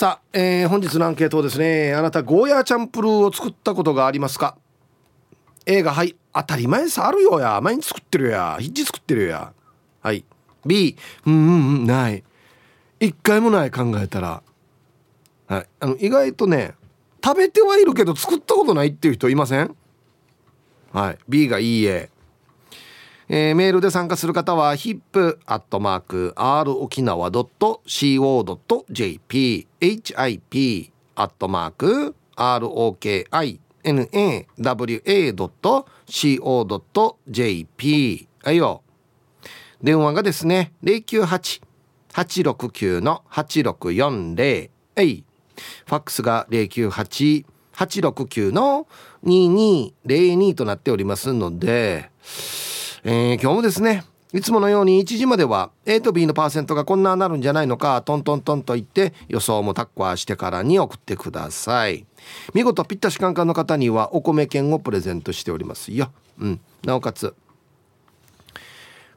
さあ、えー、本日のアンケートですねあなたゴーヤーチャンプルーを作ったことがありますか？A がはい当たり前さあるよや。毎日作ってるや。ヒッチ作ってるや。はい。B うんうんうんない。一回もない考えたら。はい。あの意外とね食べてはいるけど作ったことないっていう人いません？はい。B がいいえ。えー、メールで参加する方は hip.r 沖縄 .co.jp hip アットマーク ROKINAWA.co.jp はいよ。電話がですね098-869の8640はい。ファックスが098-869の2202となっておりますのでえー、今日もですねいつものように1時までは A と B のパーセントがこんななるんじゃないのかトントントンと言って予想もタッコアしてからに送ってください。見事ぴったしカンカンの方にはお米券をプレゼントしておりますよ、うん、なおかつ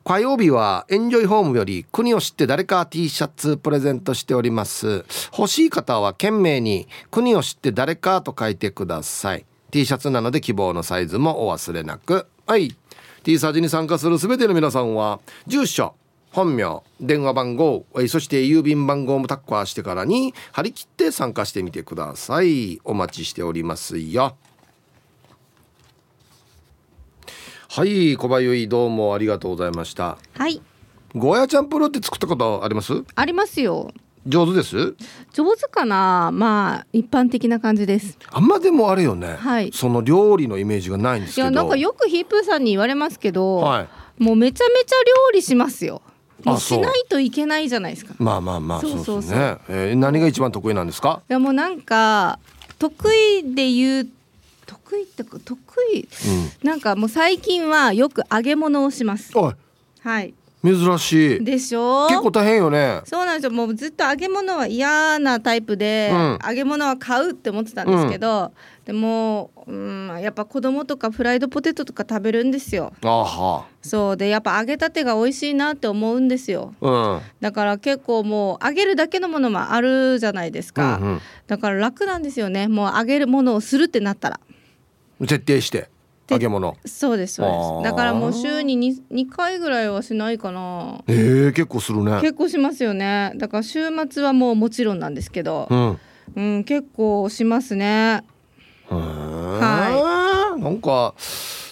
火曜日はエンジョイホームより国を知って誰か T シャツプレゼントしております。欲しい方は懸命に国を知って誰かと書いてください。T シャツなので希望のサイズもお忘れなく。はい。T サージに参加する全ての皆さんは住所本名電話番号そして郵便番号もタッカーしてからに張り切って参加してみてください。お待ちしておりますよ。はい小林どうもありがとうございました。はい。ゴーヤチャンプルって作ったことあります？ありますよ上手です？上手かな？まあ一般的な感じです。あんまでもあれよね、はい、その料理のイメージがないんですけど。いやなんかよくヒープーさんに言われますけど、はい、もうめちゃめちゃ料理しますよ。もうしないといけないじゃないですか。まあまあまあそうそうそう。ね、えー、何が一番得意なんですか？いやもうなんか得意で言う得意って得意、うん、なんかもう最近はよく揚げ物をします。はい珍しい。でしょ？結構大変よね。そうなんですよ。もうずっと揚げ物は嫌なタイプで、うん、揚げ物は買うって思ってたんですけど、うん、でも、うん、やっぱ子供とかフライドポテトとか食べるんですよ。そうでやっぱ揚げたてが美味しいなって思うんですよ、うん、だから結構もう揚げるだけのものもあるじゃないですか、うんうん、だから楽なんですよね。もう揚げるものをするってなったら。徹底して揚げ物。そうですそうです。だからもう週に 2, 2回ぐらいはしないかな。えー、結構するね。結構しますよね。だから週末はもうもちろんなんですけど、うん、うん、結構しますね。はい。なんか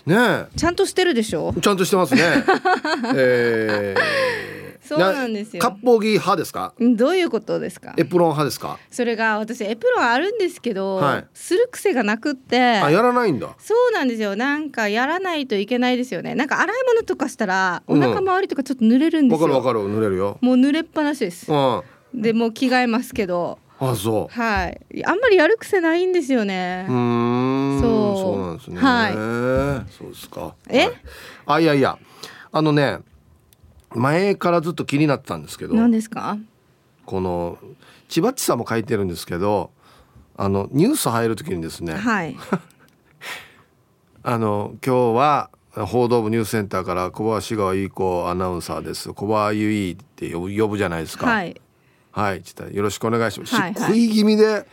ねちゃんとしてるでしょ？ちゃんとしてますね。えーそうなんですよ。割烹着派ですか？どういうことですか？エプロン派ですか？それが私エプロンあるんですけど、はい、する癖がなくって。あやらないんだ。そうなんですよ。なんかやらないといけないですよね。なんか洗い物とかしたらお腹周りとかちょっと濡れるんですよ。わ、うん、かるわかる濡れるよ。もう濡れっぱなしです。うん、でもう着替えますけど。あそう。はい。あんまりやる癖ないんですよね。うん。そう。そうなんですね。はい。そうですか。え、はい、あいやいやあのね。前からずっと気になってたんですけど何ですか？この千葉っちさんも書いてるんですけどあのニュース入る時にですね、はい、あの今日は報道部ニュースセンターから小林川由子アナウンサーです。小林由衣って呼ぶ呼ぶじゃないですか。はい。はい。ちょっとよろしくお願いします、はいはい、食い気味で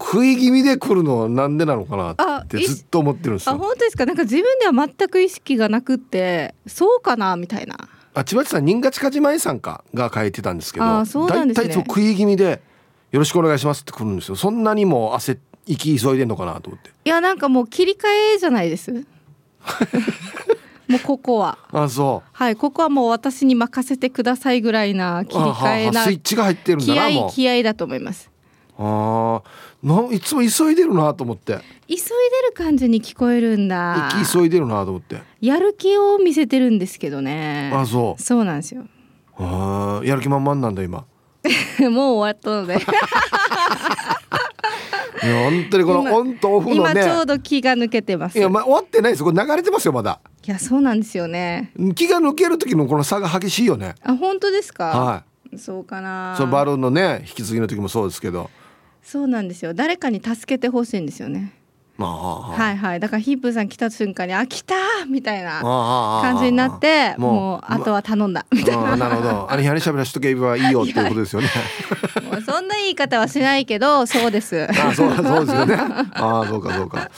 食い気味で来るのはなんでなのかなってずっと思ってるんですよ。あ本当ですか？なんか自分では全く意識がなくってそうかなみたいなあ千葉さん新勝かじまえさんかが書いてたんですけど大体、ね、そう食い気味で「よろしくお願いします」って来るんですよ。そんなにも汗行き急いでんのかなと思って。いやなんかもう切り替えじゃないです。もうここは。あそう。はいここはもう私に任せてくださいぐらいな切り替えなスイッチが入ってるんだな気合気合だと思いますあないつも急いでるなと思って。急いでる感じに聞こえるんだ。急いでるなと思って。やる気を見せてるんですけどね。あそう。そうなんですよ。あやる気満々なんだ今。もう終わったので。本当にこのオンとオフのね。今ちょうど気が抜けてます。いや、まあ、終わってないですこれ流れてますよまだ。いやそうなんですよね。気が抜ける時のこの差が激しいよね。あ本当ですか？はい。そうかな。そのバルーンのね引き継ぎの時もそうですけどそうなんですよ。誰かに助けてほしいんですよね。はいはい。だからヒープーさん来た瞬間に「あ来た!」みたいな感じになってもうあとは頼んだ。みたいな。なるほど。あれやりしゃべらしとけばいいよっていうことですよね。もうそんな言い方はしないけどそうです。あそうそうですよね。あそうかそうか。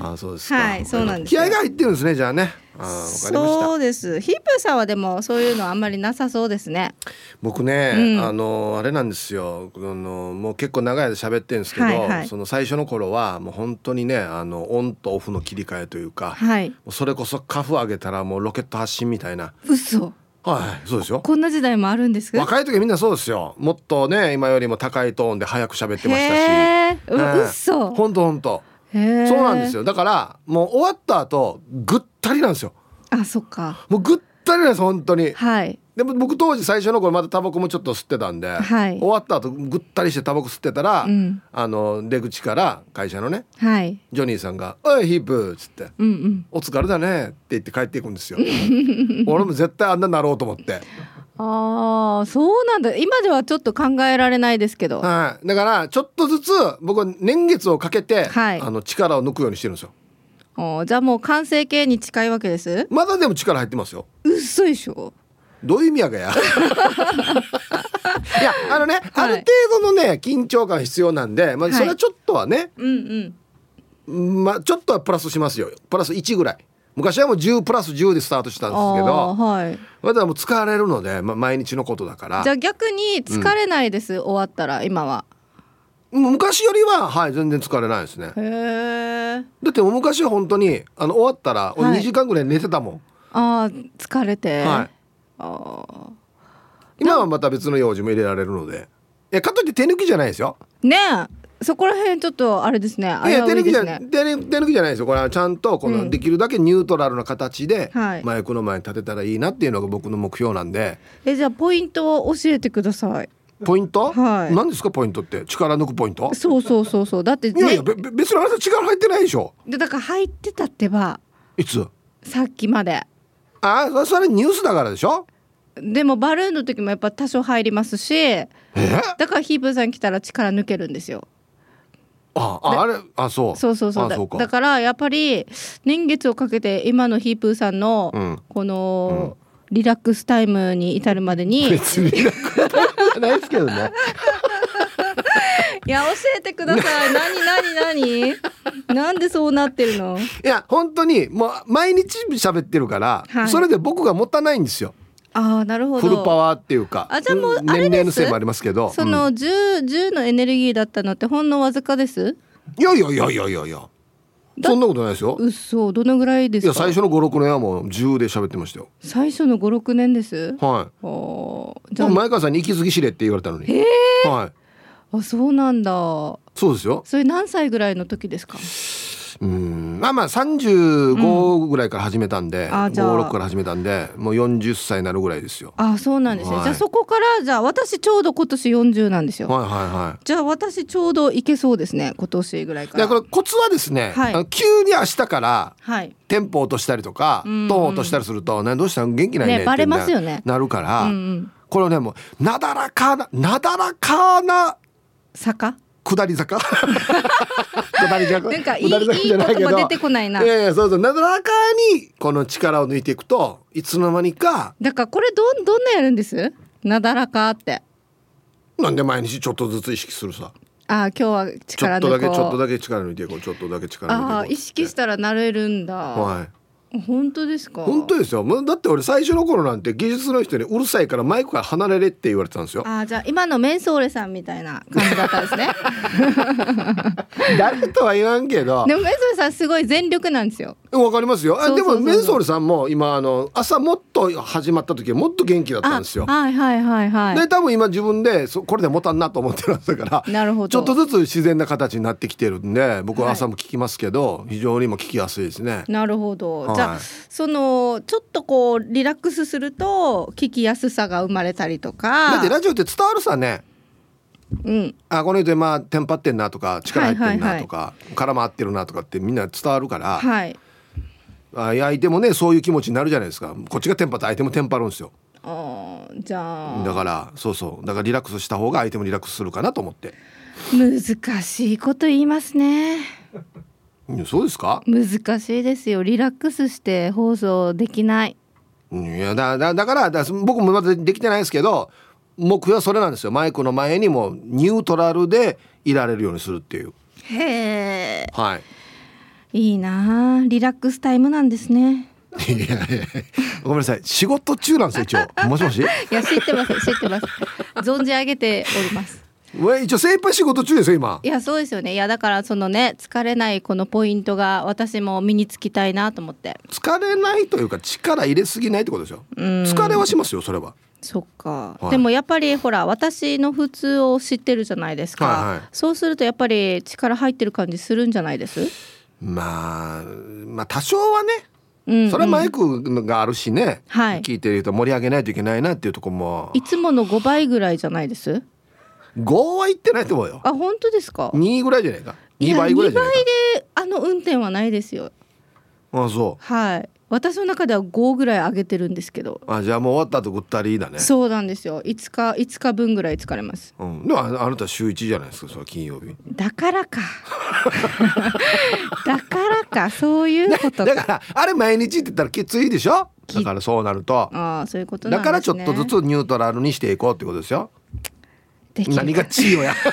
あそうですはいそうなんです気合が入ってるんですねじゃあねそうです。ヒープーさんはでもそういうのあんまりなさそうですね。僕ね、うん、あのあれなんですよ。あのもう結構長い間喋ってるんですけど、はいはい、その最初の頃はもう本当にねあのオンとオフの切り替えというか、はい、それこそカフ上げたらもうロケット発進みたいな。嘘。はい、そうですよ。こんな時代もあるんです若い時みんなそうですよ。もっとね、今よりも高いトーンで早く喋ってましたし。えー、嘘。本当本当。そうなんですよ。だからもう終わった後ぐったりなんですよ。あ、そっか。もうぐったりなんです本当に。はい。でも僕当時最初の頃まだタバコもちょっと吸ってたんで、はい、終わった後ぐったりしてタバコ吸ってたら、うん、あの出口から会社のね、はい、ジョニーさんが「おいヒープ」っつって、うんうん、お疲れだね」って言って帰っていくんですよ。俺も絶対あんななろうと思って。ああそうなんだ今ではちょっと考えられないですけど、はい、だからちょっとずつ僕は年月をかけて、はい、あの力を抜くようにしてるんですよ。おじゃあもう完成形に近いわけです？まだでも力入ってますよ。嘘でしょ？どういう意味やがや？いやあのね、はい、ある程度のね緊張感必要なんで、まあ、それはちょっとはね、はい、うんうん。まあちょっとはプラスしますよ。プラス1ぐらい。昔はもう10プラス10でスタートしたんですけど、はい、まだもう疲れるので、まあ、毎日のことだから。じゃあ逆に疲れないです、うん、終わったら今は昔よりははい全然疲れないですね。へだって昔は本当にあの終わったら2時間ぐらい寝てたもん、はい、ああ疲れて。はい。あ今はまた別の用事も入れられるので。いやかといって手抜きじゃないですよ。ねえ。そこら辺ちょっとあれですね。いや手抜きじゃ手抜きじゃないですよ。これはちゃんとこのできるだけニュートラルな形でマイクの前に立てたらいいなっていうのが僕の目標なんで、えじゃあポイントを教えてくださいポイント、はい、何ですかポイントって？力抜くポイント？そうそうそうそう。だって、ね、いやいや別にあなた力入ってないでしょ。でだから入ってたってばいつ？さっきまで。あそれニュースだからでしょ？でもバルーンの時もやっぱ多少入りますしだからヒープさん来たら力抜けるんですよ。ああれ？あそう。そうそうそう。だだからやっぱり年月をかけて今のヒープーさんのこの、リラックスタイムに至るまでに別にリラックス。タイムじゃないですけどね。いや教えてください。何何何？なんでそうなってるの？いや本当にもう毎日喋ってるから、はい、それで僕が持たないんですよ。あなるほど。フルパワーっていうかあじゃあもう年齢のせいもありますけど。その 10, 10のエネルギーだったのってほんのわずかです？いやいやいやいやいやいやそんなことないですよ。嘘どのぐらいですか？いや最初の56年はもう10で喋ってましたよ。最初の56年です？はい。じゃあ。前川さんに息継ぎしれって言われたのに。へえはい。あそうなんだ。そうですよ。それ何歳ぐらいの時ですか？うん。まあまあ35ぐらいから始めたんで、うん、56から始めたんでもう40歳になるぐらいですよ。あそうなんですね、はい、じゃあそこからじゃあ私ちょうど今年40なんですよ。はいはいはい。じゃあ私ちょうどいけそうですね今年ぐらいから。これコツはですね、はい、急に明日からテンポ落としたりとか、トーン落としたりすると、ね、どうしたの？元気ないねねバレますよねなるから、うんうん、これねもうなだらかななだらかな坂？下り坂？下り坂？なんかいい下り坂じゃないけど。出てこないな。いやいやそうそう。なだらかにこの力を抜いていくといつの間にかだからこれどどんなやるんです？なだらかって。なんで毎日ちょっとずつ意識するさ？あ今日は力抜こう。ちょっとだけちょっとだけ力抜いていこう。ちょっとだけ力抜いていこうあ意識したらなれるんだ。はい本当ですか？本当ですよ。だって俺最初の頃なんて技術の人にうるさいからマイクから離れれって言われてたんですよ。あじゃあ今のメンソーレさんみたいな感じだったんですね。誰とは言わんけど。でもメンソーレさんすごい全力なんですよ。わかりますよ。あでもメンソーレさんも今あの朝もっと始まった時はもっと元気だったんですよ。はいはいはいはい。で多分今自分でそこれで持たんなと思ってるんだからなるほど。ちょっとずつ自然な形になってきてるんで僕は朝も聞きますけど、はい、非常にも聞きやすいですね。なるほど、はい、じゃあそののちょっとこうリラックスすると聞きやすさが生まれたりとか。だってラジオって伝わるさね。うん、あこの人今テンパってんなとか力入ってんなとか、絡まってるなとかってみんな伝わるから、はい、あ相手もねそういう気持ちになるじゃないですか。こっちがテンパって相手もテンパるんですよ。あじゃあ。だからそうそう。だからリラックスした方が相手もリラックスするかなと思って。難しいこと言いますねそうですか？難しいですよ。リラックスして放送できない。いやだだだからだ僕もまだできてないですけど目標はそれなんですよ。マイクの前にもニュートラルでいられるようにするっていう。へえ。はい。いいな。リラックスタイムなんですね。いやいやごめんなさい。仕事中なんですよ一応。もしもし？いや知ってます知ってます。存じ上げております一応精一杯仕事中ですよ今。いやそうですよね。いやだからそのね疲れないこのポイントが私も身につきたいなと思って。疲れないというか力入れすぎないってことですよ。疲れはしますよそれは。そっか、はい、でもやっぱりほら私の普通を知ってるじゃないですか、はいはい、そうするとやっぱり力入ってる感じするんじゃないです？まあまあ多少はね。それはマイクがあるしね、はい、聞いてる人盛り上げないといけないなっていうとこも。いつもの5倍ぐらいじゃないです？5は言ってないと思うよ。あ本当ですか？2ぐらいじゃないか。2倍ぐらいじゃないか。2倍であの運転はないですよ。あそう。はい。私の中では5ぐらい上げてるんですけど。あじゃあもう終わった後ぐったりだね。そうなんですよ。5日5日分ぐらい疲れます、うん、でもあなた週1じゃないですかそれ金曜日。だからか。だからか。そういうことだからあれ毎日って言ったらきついでしょ？だからそうなると。ああそういうこと、ね、だからちょっとずつニュートラルにしていこうってことですよ何がチーよや。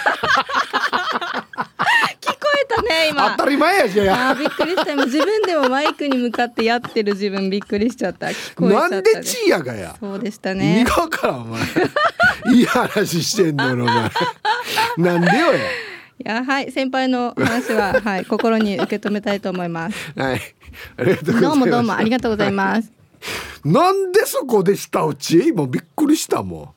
たね今。当たり前やじゃあびっくりした。今自分でもマイクに向かってやってる自分びっくりしちゃった。聞こえちゃった、なんでチーやがや。そうでしたね。意味からお前。いい話してんのお前。なんでよや。いやはい。先輩の話は はい。心に受け止めたいと思います。はい。ありがとうどうもどうもありがとうございます、なんでそこでしたうち？もうびっくりしたもん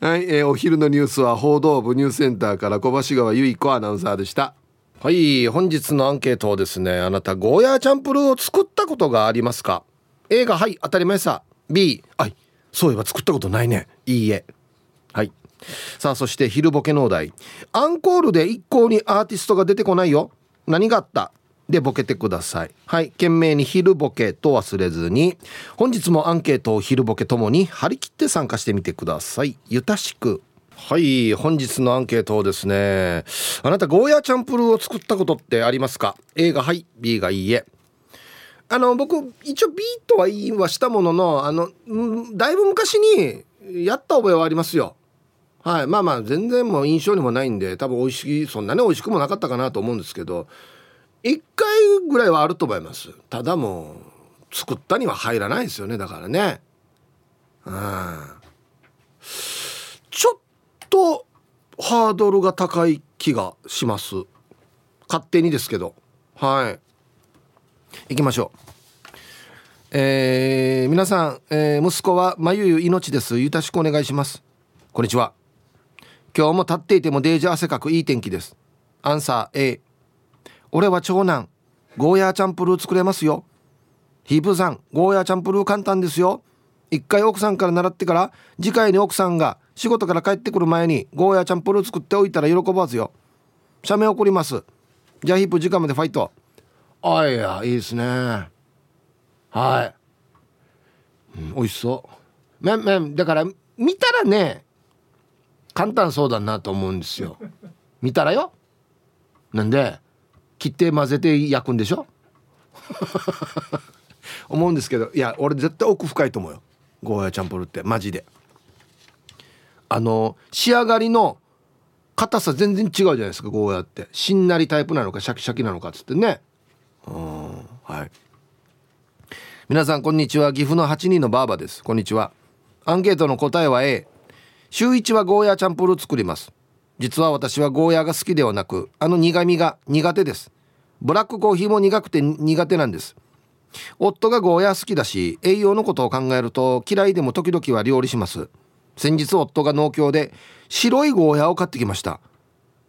はい、えー、お昼のニュースは報道部ニュースセンターから小橋川由衣子アナウンサーでした。はい本日のアンケートをですねあなたゴーヤーチャンプルーを作ったことがありますか？A がはい当たり前さ。B はいそういえば作ったことないね。いいえはい。さあそして昼ボケのお題。アンコールで一向にアーティストが出てこないよ。何があった？でボケてください。はい。懸命に昼ボケと忘れずに。本日もアンケートを昼ボケともに張り切って参加してみてください。ゆたしく。はい。本日のアンケートをですねあなたゴーヤーチャンプルーを作ったことってありますか？A がはい。B がいいえ。あの僕一応 B とは言いはしたもののあのだいぶ昔にやった覚えはありますよ。はい。まあまあ全然もう印象にもないんで多分美味しいそんなね美味しくもなかったかなと思うんですけど。1回ぐらいはあると思います。ただもう作ったには入らないですよねだからね。うん。ちょっとハードルが高い気がします。勝手にですけど。はい。行きましょう。えー、皆さん、えー、息子はまゆゆ命です。ゆたしくお願いします。こんにちは。今日も立っていてもデージ汗かくいい天気です。アンサー A 俺は長男ゴーヤーチャンプルー作れますよ。ヒープさんゴーヤーチャンプルー簡単ですよ。一回奥さんから習ってから次回に奥さんが仕事から帰ってくる前にゴーヤーチャンプルー作っておいたら喜ばずよ。写メ送ります。じゃあヒープ時間までファイト。あいやいいですね。はい、うん、美味しそう。めんめんだから見たらね簡単そうだなと思うんですよ。見たらよ。なんで切って混ぜて焼くんでしょ？思うんですけどいや俺絶対奥深いと思うよ。ゴーヤチャンプルってマジで。あの仕上がりの硬さ全然違うじゃないですかゴーヤって。しんなりタイプなのかシャキシャキなのかっつってね。うんはい。皆さんこんにちは。岐阜の8人のバーバです。こんにちは。アンケートの答えは A 週1はゴーヤチャンプル作ります。実は私はゴーヤが好きではなくあの苦味が苦手です。ブラックコーヒーも苦くて苦手なんです。夫がゴーヤ好きだし栄養のことを考えると嫌いでも時々は料理します。先日夫が農協で白いゴーヤを買ってきました。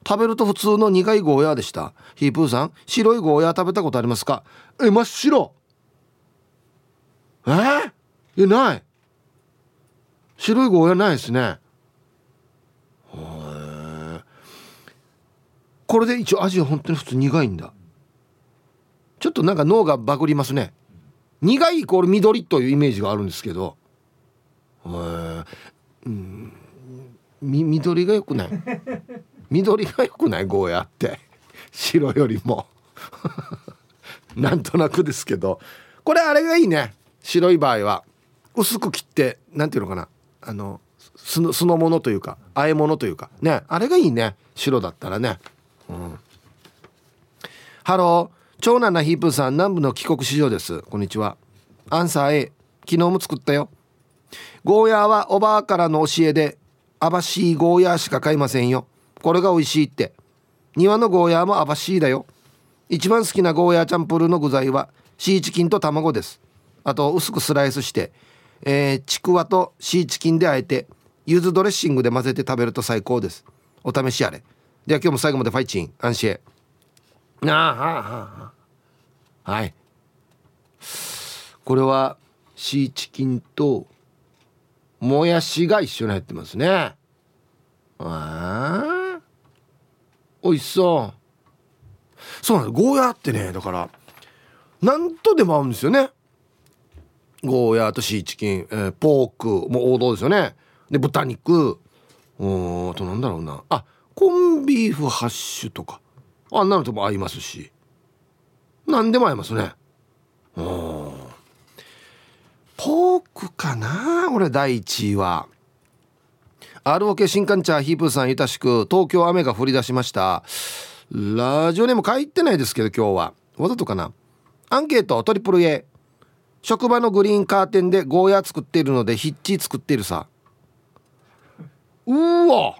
食べると普通の苦いゴーヤでした。ヒープーさん白いゴーヤ食べたことありますか？え真っ白。え？ー、えない。白いゴーヤないですね。これで一応味は本当に普通苦いんだ。ちょっとなんか脳がバグりますね。苦いイコール緑というイメージがあるんですけど。うん。み緑がよくない？緑がよくない？ゴーヤって。白よりも。なんとなくですけど。これあれがいいね。白い場合は。薄く切って何ていうのかな。あの酢の酢の物というか和え物というか。ね。あれがいいね。白だったらね。うん。ハロー長男なヒープさん南部の帰国子女です。こんにちは。アンサー A 昨日も作ったよ。ゴーヤーはおばあからの教えで網走ゴーヤーしか買いませんよ。これが美味しいって。庭のゴーヤーも網走だよ。一番好きなゴーヤーチャンプルーの具材はシーチキンと卵です。あと薄くスライスしてえー、ちくわとシーチキンであえて柚子ドレッシングで混ぜて食べると最高です。お試しあれ。では今日も最後までファイチン安心ああはあはあ。はい。これはシーチキンともやしが一緒に入ってますね。ああ。美味しそう。そうなんです。ゴーヤーってねだからなんとでも合うんですよね。ゴーヤーとシーチキン、えー、ポークもう王道ですよね。で豚肉。うんあとなんだろうな。あコンビーフハッシュとか。あんなのとも合いますし。何でも合いますね。うん。ポークかな？俺第1位は。ROK 新幹茶ヒープーさんいたしく東京雨が降り出しました。ラジオネーム書いてないですけど今日は。わざとかな？アンケートトリプル A 職場のグリーンカーテンでゴーヤー作っているのでヒッチ作っているさ。うわ！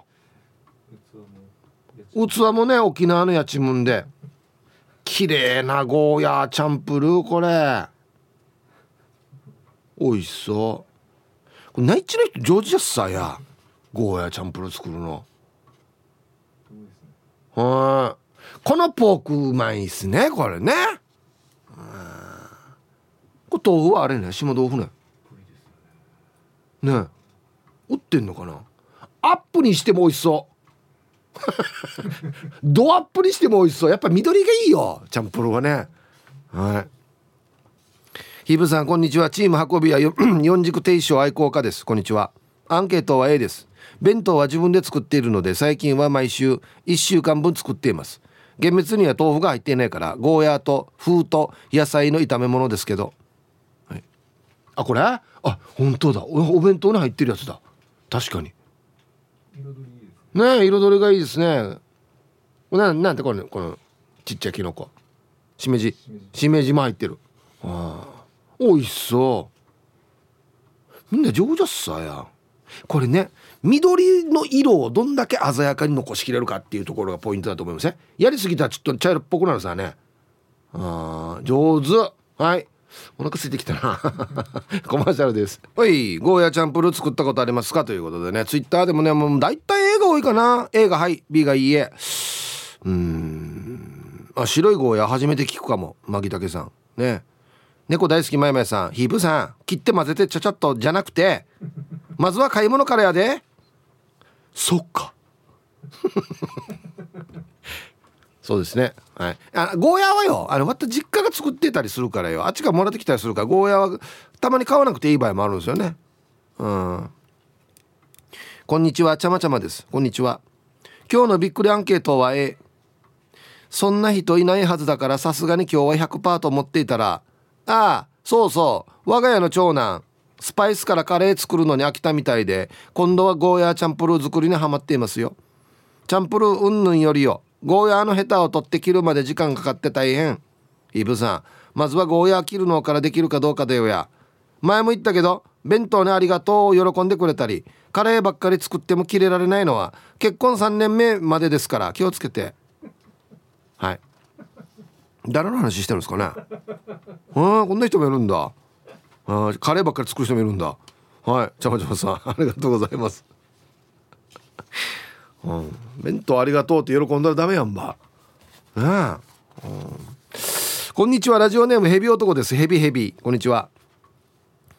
器もね沖縄のやちむんで。綺麗なゴーヤーチャンプルーこれ。美味しそう。これ内地の人上手じゃっさや。ゴーヤーチャンプルー作るの。はい。このポークうまいっすねこれね。これ豆腐はあれね島豆腐ね。ね売ってんのかな。アップにしても美味しそう。ドアップにしても美味しそう。やっぱ緑がいいよ。チャンプルはね。はい。ヒブさんこんにちは。チーム運びは 四軸定称愛好家です。こんにちは。アンケートは A です。弁当は自分で作っているので最近は毎週1週間分作っています。厳密には豆腐が入っていないからゴーヤーと風と野菜の炒め物ですけど、はい、あこれ？あ本当だ。お弁当に入ってるやつだ。確かに。ね彩りがいいですね。ななんてこれこのちっちゃいキノコ。しめじ。しめじも入ってる。あ美味しそう。みんな上手っさや。これね緑の色をどんだけ鮮やかに残しきれるかっていうところがポイントだと思いますねやりすぎたらちょっと茶色っぽくなるさね。あ上手。はい。お腹空いてきたな。コマーシャルです。はいゴーヤチャンプルー作ったことありますか？ということでね。ツイッターでもねもう大体 A が多いかな。A がはい。B がいいえ。うん。あ白いゴーヤ初めて聞くかも。マギタケさん。ね。猫大好きまいまいさん。ヒープさん。切って混ぜてちゃちゃっとじゃなくて。まずは買い物からやで。そっか。そうですね。はい。あゴーヤーはよあのまた実家が作ってたりするからよ。あっちからもらってきたりするからゴーヤーはたまに買わなくていい場合もあるんですよね。うん。こんにちは。ちゃまちゃまです。こんにちは。今日のびっくりアンケートは A そんな人いないはずだからさすがに今日は100%と思っていたら。ああそうそう。我が家の長男。スパイスからカレー作るのに飽きたみたいで今度はゴーヤーチャンプルー作りにはまっていますよ。チャンプルーうんぬんよりよ。ゴーヤーのヘタを取って切るまで時間かかって大変。イブさんまずはゴーヤー切るのからできるかどうかだよや。前も言ったけど弁当にありがとうを喜んでくれたりカレーばっかり作っても切れられないのは結婚3年目までですから気をつけて。はい。誰の話してるんですかね？あこんな人もいるんだ。あカレーばっかり作る人もいるんだ。はいちゃまちゃまさんありがとうございます。うん、弁当ありがとうって喜んだらダメやんば。ねえ、うん、こんにちは。ラジオネームヘビ男です。ヘビヘビ。こんにちは。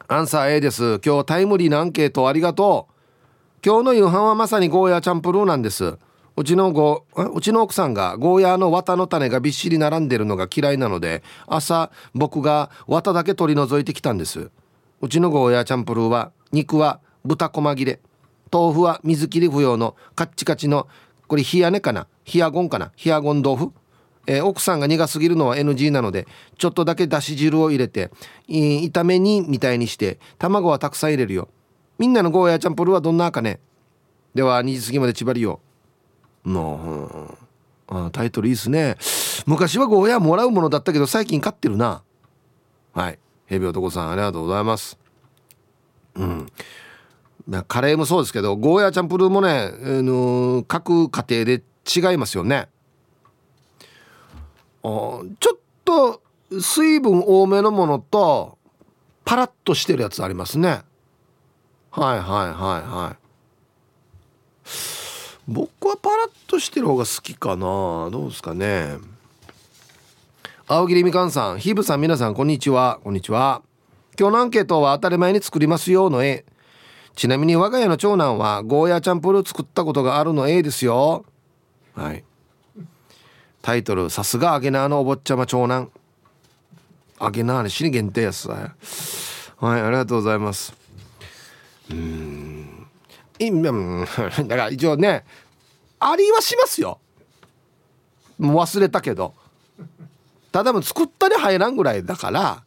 アンサー A です。今日タイムリーなアンケートありがとう。今日の夕飯はまさにゴーヤーチャンプルーなんです。うちのごうちの奥さんがゴーヤーの綿の種がびっしり並んでるのが嫌いなので朝僕が綿だけ取り除いてきたんです。うちのゴーヤーチャンプルーは肉は豚こま切れ。豆腐は水切り不要のカッチカチのこれ冷やねかな？冷やゴンかな？冷やゴン豆腐？えー、奥さんが苦すぎるのは NG なのでちょっとだけだし汁を入れて炒め煮みたいにして卵はたくさん入れるよ。みんなのゴーヤーチャンプルはどんなかね？では2時過ぎまで縛りよの、う、あタイトルいいっすね。昔はゴーヤーもらうものだったけど最近買ってるな。はい。ヘビ男さんありがとうございます。うん。カレーもそうですけどゴーヤーチャンプルーもね、あのー、各家庭で違いますよね。ちょっと水分多めのものとパラッとしてるやつありますね。はいはいはいはい。僕はパラッとしてる方が好きかな。どうですかね。青桐みかんさんヒブさん皆さんこんにちは。こんにちは。今日のアンケートは当たり前に作りますよの絵。ちなみに我が家の長男はゴーヤーチャンプルー作ったことがあるの A ですよ。はい。タイトル「さすがアゲナーのお坊ちゃま長男」アゲナーね死に限定やつはいありがとうございます。うん。い だから一応ねありはしますよ。もう忘れたけど。ただも作ったに入らんぐらいだから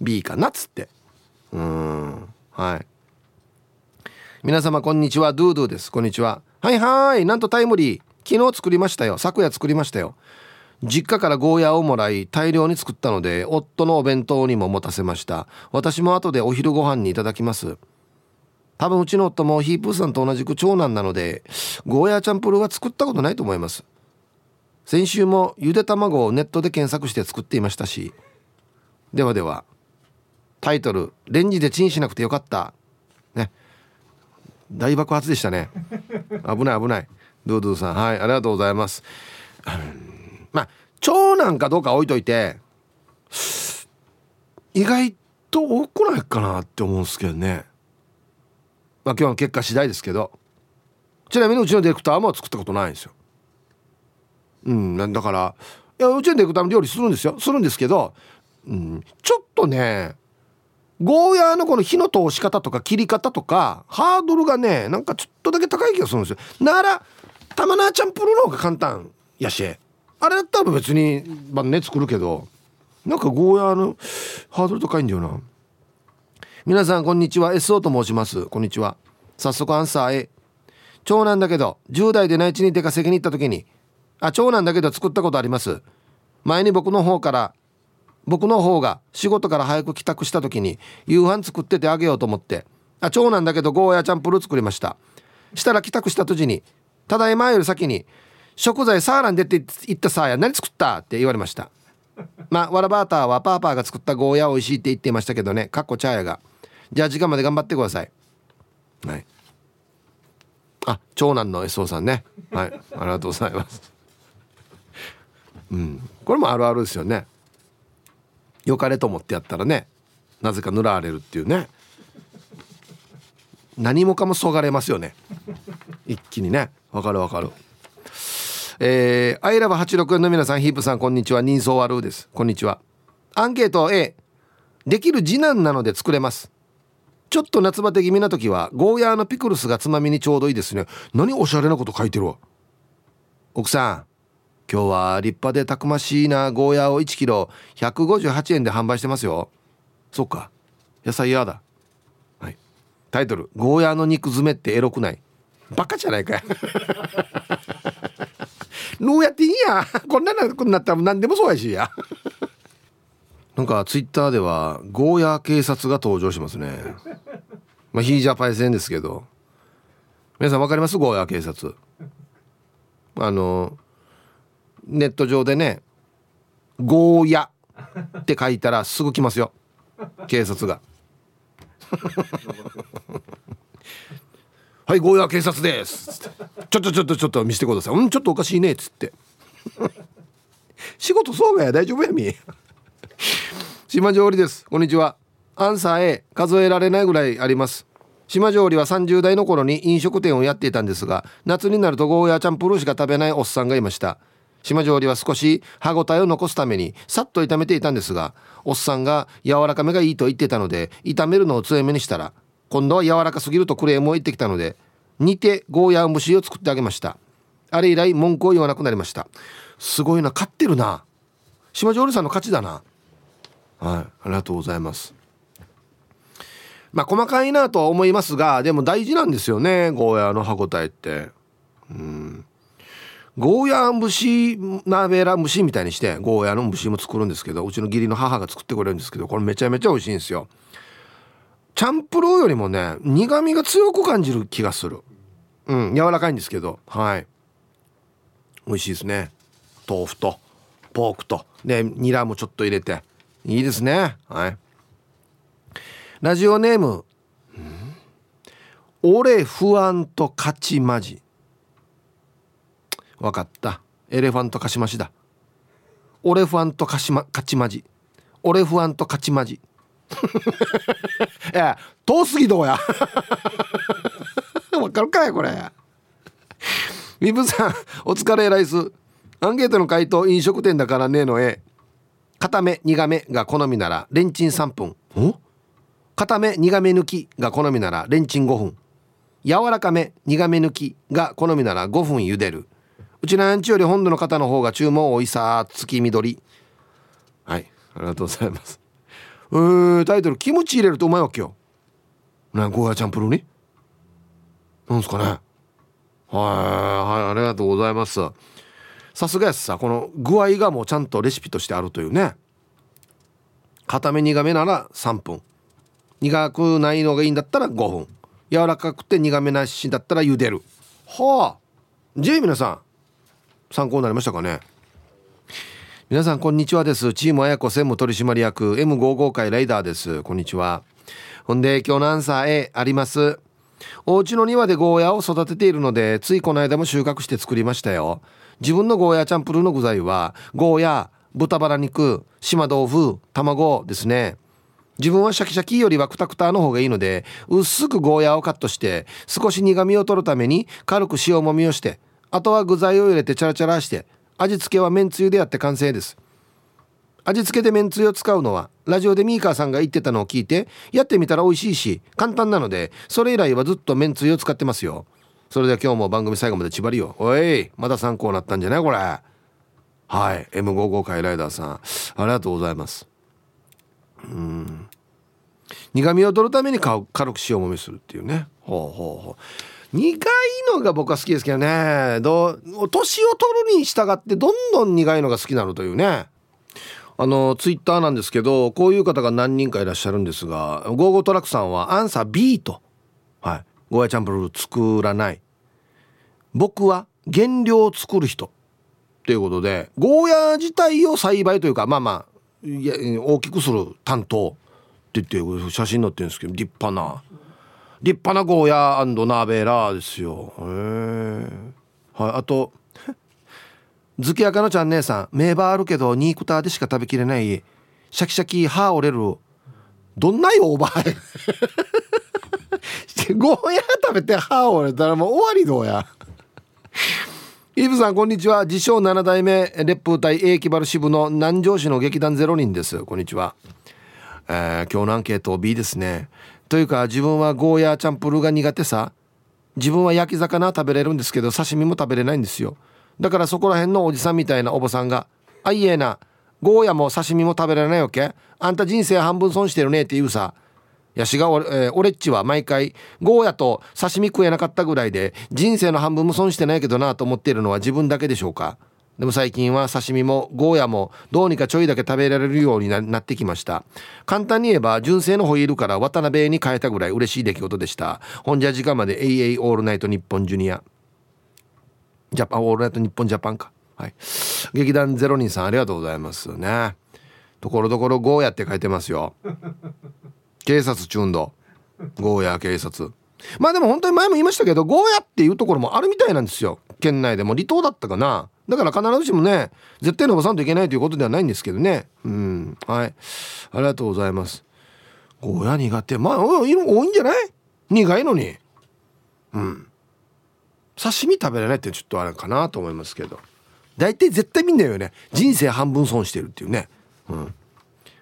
B かなっつって。うん。はい。皆様こんにちは。ドゥドゥです。こんにちは。はいはい。なんとタイムリー。昨日作りましたよ。昨夜作りましたよ。実家からゴーヤーをもらい大量に作ったので夫のお弁当にも持たせました。私も後でお昼ご飯にいただきます。多分うちの夫もヒープーさんと同じく長男なのでゴーヤーチャンプルーは作ったことないと思います。先週もゆで卵をネットで検索して作っていましたし。ではではタイトル「レンジでチンしなくてよかった」ね。大爆発でしたね。危ない危ない。ドゥドゥさん。はいありがとうございます。まあ長男かどうか置いといて意外と多くないかなって思うんですけどね。まあ今日の結果次第ですけど。ちなみにうちのディレクターも作ったことないんですよ。うんだからいやうちのディレクターも料理するんですよ。するんですけど、うん、ちょっとねゴーヤーのこの火の通し方とか切り方とかハードルがねなんかちょっとだけ高い気がするんですよ。なら玉菜チャンプルの方が簡単やし。あれだったら別に晩ね作るけど。なんかゴーヤーのハードル高いんだよな。皆さんこんにちは。SO と申します。こんにちは。早速アンサー A 長男だけど10代で内地に出稼ぎに行った時に。あ長男だけど作ったことあります。前に僕の方から僕の方が仕事から早く帰宅した時に夕飯作っててあげようと思ってあ長男だけどゴーヤーチャンプルー作りました。したら帰宅した時にただいまより先に食材サーラン出て言ったさあや何作ったって言われました。まあわらバーターはパーパーが作ったゴーヤー美味しいって言ってましたけどね。かっこチャーヤがじゃあ時間まで頑張ってください。はい。あ長男の SO さんね。はい。ありがとうございます。うん。これもあるあるですよね。良かれと思ってやったらねなぜか塗られるっていうね。何もかもそがれますよね。一気にね。わかるわかる。えー、アイラブ864の皆さんヒープさんこんにちは。人相悪です。こんにちは。アンケート A できる次男なので作れます。ちょっと夏バテ気味な時はゴーヤーのピクルスがつまみにちょうどいいですね。何おしゃれなこと書いてるわ。奥さん。今日は立派でたくましいなゴーヤーを1キロ158円で販売してますよ。そっか。野菜嫌だ。はい。タイトル「ゴーヤーの肉詰めってエロくない」バカじゃないか。どうやっていいや。こんなのなったら何でもそうやし。やなんかツイッターではゴーヤー警察が登場しますね。まあヒージャパイセンですけど。皆さん分かります？ゴーヤー警察。あのネット上でね「ゴーヤ」って書いたらすぐ来ますよ。警察が。はいゴーヤ警察です」ちょっとちょっとちょっと見せてください」うんちょっとおかしいね」っつって。仕事そうがや大丈夫やみ。島上りです。こんにちは。アンサー A 数えられないぐらいあります。島上りは30代の頃に飲食店をやっていたんですが夏になるとゴーヤチャンプルーしか食べないおっさんがいました。島上りは少し歯ごたえを残すためにさっと炒めていたんですがおっさんが柔らかめがいいと言ってたので炒めるのを強めにしたら今度は柔らかすぎるとクレームを言ってきたので煮てゴーヤー蒸しを作ってあげました。あれ以来文句を言わなくなりました。すごいな勝ってるな。島上さんの勝ちだな。はいありがとうございます。まあ細かいなとは思いますがでも大事なんですよねゴーヤーの歯ごたえって。うん。ゴーヤー蒸し鍋ら蒸しみたいにしてゴーヤーの蒸しも作るんですけどうちの義理の母が作ってくれるんですけどこれめちゃめちゃ美味しいんですよ。チャンプルーよりもね苦味が強く感じる気がする。うん柔らかいんですけどはい。美味しいですね。豆腐とポークと。でニラもちょっと入れて。いいですね。はい。ラジオネーム「俺不安と勝ちまじ」わかった。エレファントカシマシだ。俺不安と勝ち,、ま、勝ちまじ俺不安と勝ちまじいや遠すぎどうや。わかるかいこれ。ミブさんお疲れライス。アンケートの回答飲食店だからねえの絵固め苦めが好みならレンチン3分。固め苦め抜きが好みならレンチン5分。柔らかめ苦め抜きが好みなら5分茹でる。うちのアンチより本土の方の方が注文多いさ月緑はいありがとうございます。えー、タイトルキムチ入れるとうまいわけよ。ねゴーヤチャンプルーに？なんすかね。はいはいありがとうございます。さすがやすさこの具合がもうちゃんとレシピとしてあるというね。固め苦めなら3分。苦くないのがいいんだったら5分。柔らかくて苦めなしだったら茹でる。はあ。じゃあ皆さん参考になりましたかね？皆さんこんにちはです。チーム綾子専務取締役 M55 会ライダーです。こんにちは。ほんで今日のアンサー A あります。お家の庭でゴーヤを育てているのでついこの間も収穫して作りましたよ。自分のゴーヤチャンプルーの具材はゴーヤ豚バラ肉島豆腐卵ですね。自分はシャキシャキよりはクタクタの方がいいので薄くゴーヤをカットして少し苦みを取るために軽く塩もみをしてあとは具材を入れてチャラチャラして味付けはめんつゆでやって完成です。味付けでめんつゆを使うのはラジオでミーカーさんが言ってたのを聞いてやってみたら美味しいし簡単なのでそれ以来はずっとめんつゆを使ってますよ。それでは今日も番組最後まで縛りよおいまだ参考になったんじゃないこれ。はい M55 回ライダーさん。ありがとうございます。うん。苦味を取るために軽く塩もみするっていうね。ほうほうほう。苦いのが僕は好きですけどね。どう年を取るに従ってどんどん苦いのが好きなのというね。あのツイッターなんですけどこういう方が何人かいらっしゃるんですがゴーゴートラックさんはアンサー B と。はい。ゴーヤチャンプルー作らない。僕は原料を作る人。ということでゴーヤ自体を栽培というかまあまあいや大きくする担当って言って写真載ってるんですけど立派な。立派なゴーヤーナーベラーですよ。へえはいあと 月明のちゃん姉さん名場あるけどニークターでしか食べきれないシャキシャキ歯折れるどんなよおばえ ゴーヤー食べて歯折れたらもう終わりどうや。イブさんこんにちは。自称7代目烈風隊英気原支部の南城市の劇団ゼロ人です。こんにちは、えー、今日のアンケート B ですね。というか自分はゴーヤーチャンプルーが苦手さ。自分は焼き魚食べれるんですけど刺身も食べれないんですよ。だからそこら辺のおじさんみたいなおばさんが「あいえな。ゴーヤも刺身も食べられないわけ？あんた人生半分損してるね」って言うさ。やしが俺,、えー、俺っちは毎回ゴーヤと刺身食えなかったぐらいで人生の半分も損してないけどなと思っているのは自分だけでしょうか？でも最近は刺身もゴーヤもどうにかちょいだけ食べられるようになってきました。簡単に言えば純正のホイールから渡辺に変えたぐらい嬉しい出来事でした。本じゃ時間まで AA オールナイト日本ジュニア。ジャパンオールナイト日本ジャパンか。はい。劇団ゼロ人さんありがとうございますね。ところどころゴーヤって書いてますよ。警察中度ゴーヤ警察。まあでも本当に前も言いましたけどゴーヤっていうところもあるみたいなんですよ。県内でも離島だったかな。だから必ずしもね絶対伸ばさんといけないということではないんですけどね。うん。はい。ありがとうございます。ゴーヤ苦手。まあ多いんじゃない？苦いのに。うん。刺身食べれないってちょっとあれかなと思いますけど。大体絶対みんなよね。人生半分損してるっていうね。うん。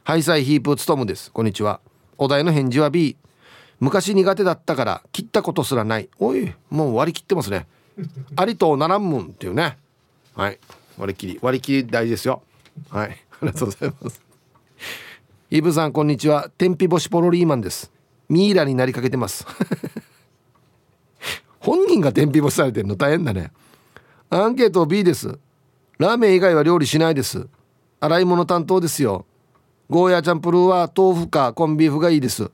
ハイサイヒープツトムです。こんにちは。お題の返事は B 昔苦手だったから切ったことすらない。おいもう割り切ってますね。ありとならんもんっていうね。はい。割り切り。割り切り大事ですよ。はい。ありがとうございます。イブさんこんにちは。天日干しポロリーマンです。ミイラになりかけてます。本人が天日干しされてるの？大変だね。アンケート B です。ラーメン以外は料理しないです。洗い物担当ですよ。ゴーヤーチャンプルーは豆腐かコンビーフがいいです。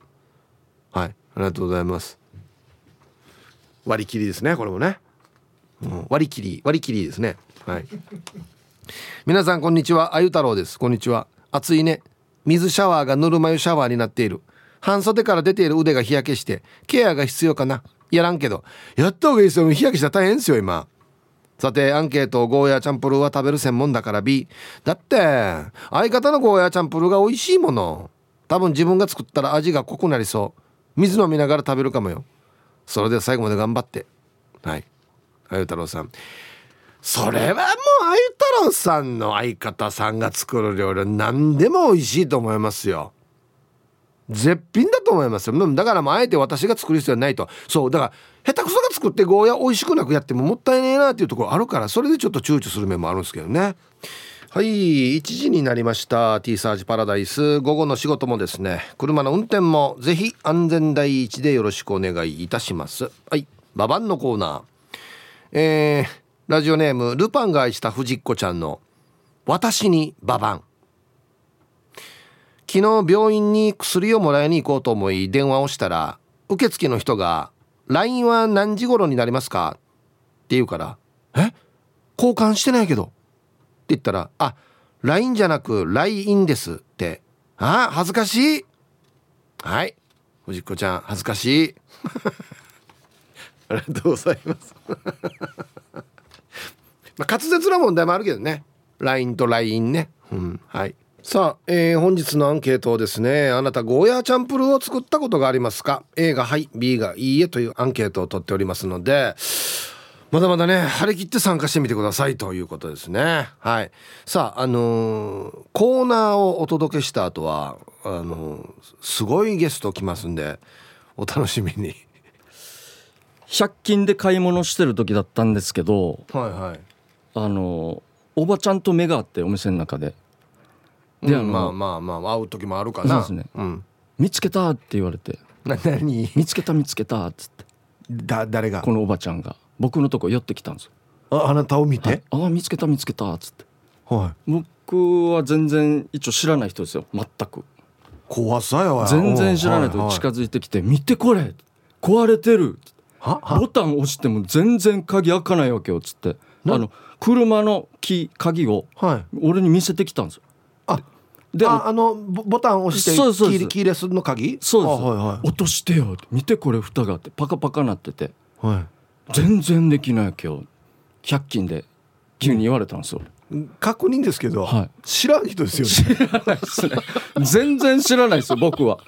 はい。ありがとうございます。割り切りですねこれもね、うん、割り切り割り切りですね。はい。皆さんこんにちは。あゆ太郎です。こんにちは。暑いね。水シャワーがぬるま湯シャワーになっている。半袖から出ている腕が日焼けしてケアが必要かな。やらんけど。やった方がいいですよ。日焼けしたら大変ですよ今。さてアンケートゴーヤーチャンプルーは食べる専門だから B だって相方のゴーヤーチャンプルーが美味しいもの。多分自分が作ったら味が濃くなりそう。水飲みながら食べるかもよ。それでは最後まで頑張って。はい。あゆ太郎さん。それはもうあゆ太郎さんの相方さんが作る料理は何でも美味しいと思いますよ。絶品だと思いますよ。だからもうあえて私が作る必要はないと。そうだから下手くそが作ってゴーヤ美味しくなくやってももったいねえなっていうところあるからそれでちょっと躊躇する面もあるんですけどね。はい1時になりました。T サージパラダイス。午後の仕事もですね。車の運転もぜひ安全第一でよろしくお願いいたします。はいババンのコーナー。えー、ラジオネームルパンが愛した藤子ちゃんの私にババン。昨日病院に薬をもらいに行こうと思い電話をしたら受付の人が LINE は何時頃になりますか?」って言うから「え？交換してないけど」って言ったら「あ LINE じゃなく LINE です」って「あ恥ずかしい」はい。藤子ちゃん恥ずかしい。ありがとうございます。まあ滑舌な問題もあるけどね。LINE と LINE ね。うん。はい。さあ、えー、本日のアンケートをですねあなたゴーヤーチャンプルーを作ったことがありますか？A がはい B がいいえというアンケートを取っておりますのでまだまだね張り切って参加してみてくださいということですね。はい。さああのー、コーナーをお届けした後はあのー、すごいゲスト来ますんでお楽しみに。100均で買い物してる時だったんですけどはいはい。あのおばちゃんと目があってお店の中で。で、うん、まあまあまあ会う時もあるかな。そうですね、うん、見つけたって言われて。な何？見つけた見つけたっつって。だ誰が？このおばちゃんが。僕のとこ寄ってきたんですああなたを見て、はい、ああ見つけた見つけたっつって。はい。僕は全然一応知らない人ですよ。全く。怖さよ全然知らない人近づいてきて「見てこれ。壊れてる」ボタン押しても全然鍵開かないわけよっつって。あの車のキ鍵を俺に見せてきたんですよ。でああのボタン押してキーレスの鍵？そうです、はいはい、落としてよ見てこれ蓋があってパカパカなってて、はい、全然できない今日100均で急に言われたんですよ、うん、確認ですけど、はい、知らん人ですよね。知らないですね。全然知らないですよ僕は。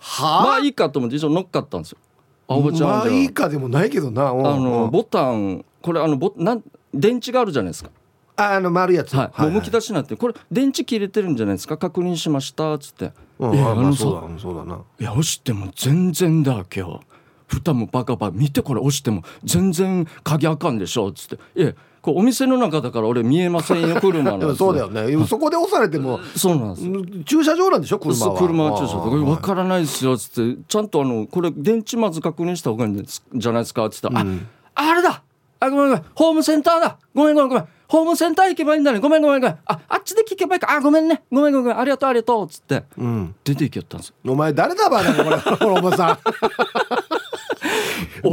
はまあいいかと思って一応乗っかったんですよあおばちゃんまあいいかでもないけどな。あのボタンこれあのボなん電池があるじゃないですか。ああの丸いやつ、はい、もうむき出しになってこれ電池切れてるんじゃないですか？確認しましたっつって「うん、いやあのそうだそうだな。いや押しても全然だ今日蓋もバカバカ見てこれ押しても全然鍵あかんでしょ」っつって「いやこうお店の中だから俺見えませんよ車の そうだよね。そこで押されてもそうなんです駐車場なんでしょ車は。車は駐車場。分からないですよっつって。ちゃんとあのこれ電池まず確認した方がいいんじゃないですかっつったら「うん、ああれだ。あごめんごめん。ホームセンターだ。ごめんごめんごめん。ホームセンター行けばいいんだね。ごめんごめんごめん。ああっちで聞けばいいか。あごめんね。ごめんごめんありがとうありがとう。っつって、うん、出て行きよったんですお前誰だばねこれ。このおばさん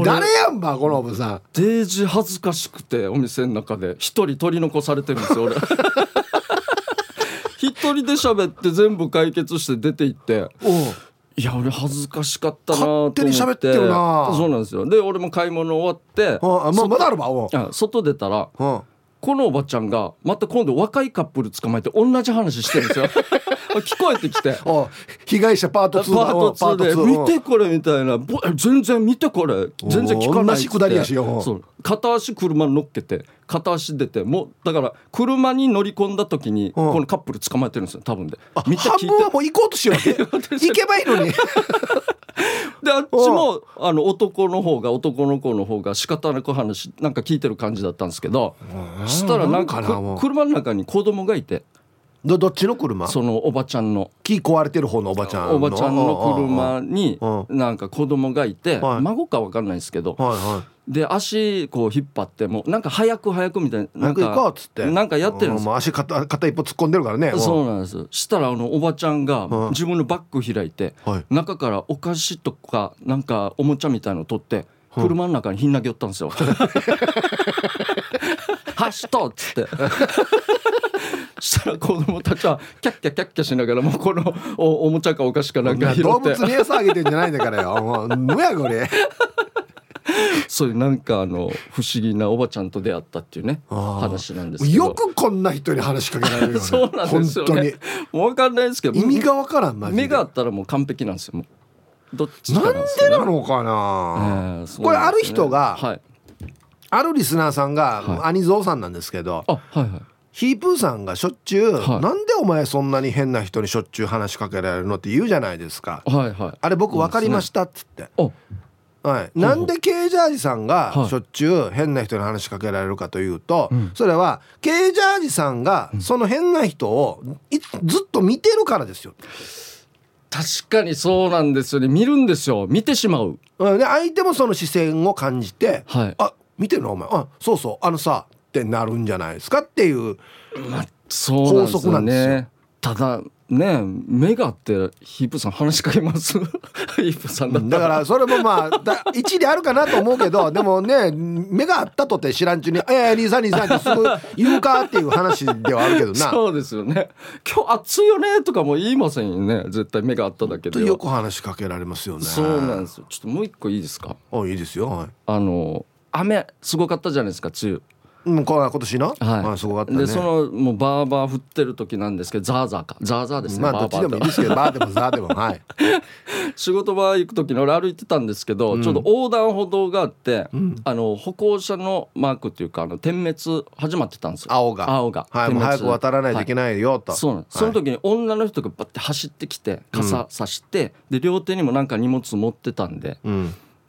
誰やんばこのおばさん。デージ恥ずかしくてお店の中で。一人取り残されてるんですよ俺。一人で喋って全部解決して出て行って。いや俺恥ずかしかったなと思って。勝手に喋ってるな。そうなんですよ。で俺も買い物終わって。あ、まあ、まだあるわ外出たらこのおばちゃんがまた今度若いカップル捕まえて同じ話してるんですよ。聞こえてきて。被害者パート2パート2で。見てこれみたいな。全然見てこれ。全然聞かないそう。片足車に乗っけて片足出てもうだから車に乗り込んだ時にこのカップル捕まえてるんですよ。多分で。見て半分はもう行こうとしよう 行けばいいのに であっちもあの男の方が男の子の方が仕方なく話なんか聞いてる感じだったんですけどしたらなんか車の中に子供がいてどどっちの車？そのおばちゃんの。木壊れてる方のおばちゃんおばちゃんの車になんか子供がいて、孫か分かんないですけど、はいはい、で足こう引っ張ってもなんか早く早くみたいななんかなんかやってるんですよ、足片片一歩突っ込んでるからねそうなんですしたらあのおばちゃんが自分のバッグ開いて、中からお菓子とかなんかおもちゃみたいの取って車の中にひん投げ寄ったんですよ。走っとっつって。したら子供たちはキャッキャキャッキャしながらもうこのおおもちゃかお菓子かなんか拾って。動物に餌あげてんじゃないんだからよ。むやこれ。そういうなんかあの不思議なおばちゃんと出会ったっていうね話なんですよくこんな人に話しかけられるよね。そうなんですよ、ね、本当に。もう分かんないですけど意味が分からん目があったらもう完璧なんですよ。もうどっちなんでなのかな、えー、これある人が、はい、あるリスナーさんが、はい、兄蔵さんなんですけど、はいはい、ヒープーさんがしょっちゅう、はい、なんでお前そんなに変な人にしょっちゅう話しかけられるのって言うじゃないですか、はいはい、あれ僕分かりましたっつって、はい、なんで K ジャージさんがしょっちゅう変な人に話しかけられるかというと、はい、それは K ジャージさんがその変な人をずっと見てるからですよ。確かにそうなんですよね。見るんですよ。見てしまう。で相手もその視線を感じて「はい、あ見てるの？お前。あそうそう。あのさってなるんじゃないですかっていう、まあ、法則なんですよ。ね、ただね目があってヒープさん話しかけます？ヒープさんだだからそれもまあだ一理あるかなと思うけどでもね目があったとって知らんちゅうに「ええー、兄さん兄さん」ってすぐ言うかっていう話ではあるけどな。そうですよね「今日暑いよね」とかも言いませんよね。絶対目があっただけでよく話しかけられますよね。そうなんですよ。ちょっともう一個いいですか？あいいですよ、はい、あの雨すごかったじゃないですか梅雨。うん、今年の、はい、すごかった、ね、でそのもうバーバー降ってる時なんですけどザーザーかザーザーですねまあどっちでもいいですけどバーでも ザーでもはい。仕事場行く時に俺歩いてたんですけど、うん、ちょうど横断歩道があって、うん、あの歩行者のマークっていうかあの点滅始まってたんですよ。青が。青が。はいもう早く渡らないといけないよと、はい、そうなんその時に女の人がバッて走ってきて傘さして、で両手にもなんか荷物持ってたんで、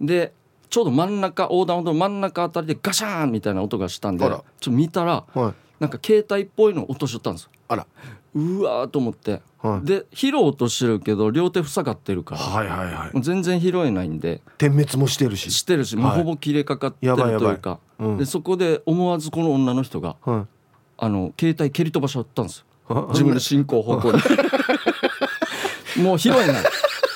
でちょうど真ん中横断歩道真ん中あたりでガシャーンみたいな音がしたんでちょっと見たら、はい、なんか携帯っぽいの落としちゃったんですあら。うわーと思って、はい、で拾おうとしてるけど両手塞がってるから、はいはいはい、全然拾えないんで点滅もしてるし。してるし、もうほぼ切れかかってるというか、うん、でそこで思わずこの女の人が、はい、あの携帯蹴り飛ばしちゃったんですよ。自分の進行方向に。もう拾えない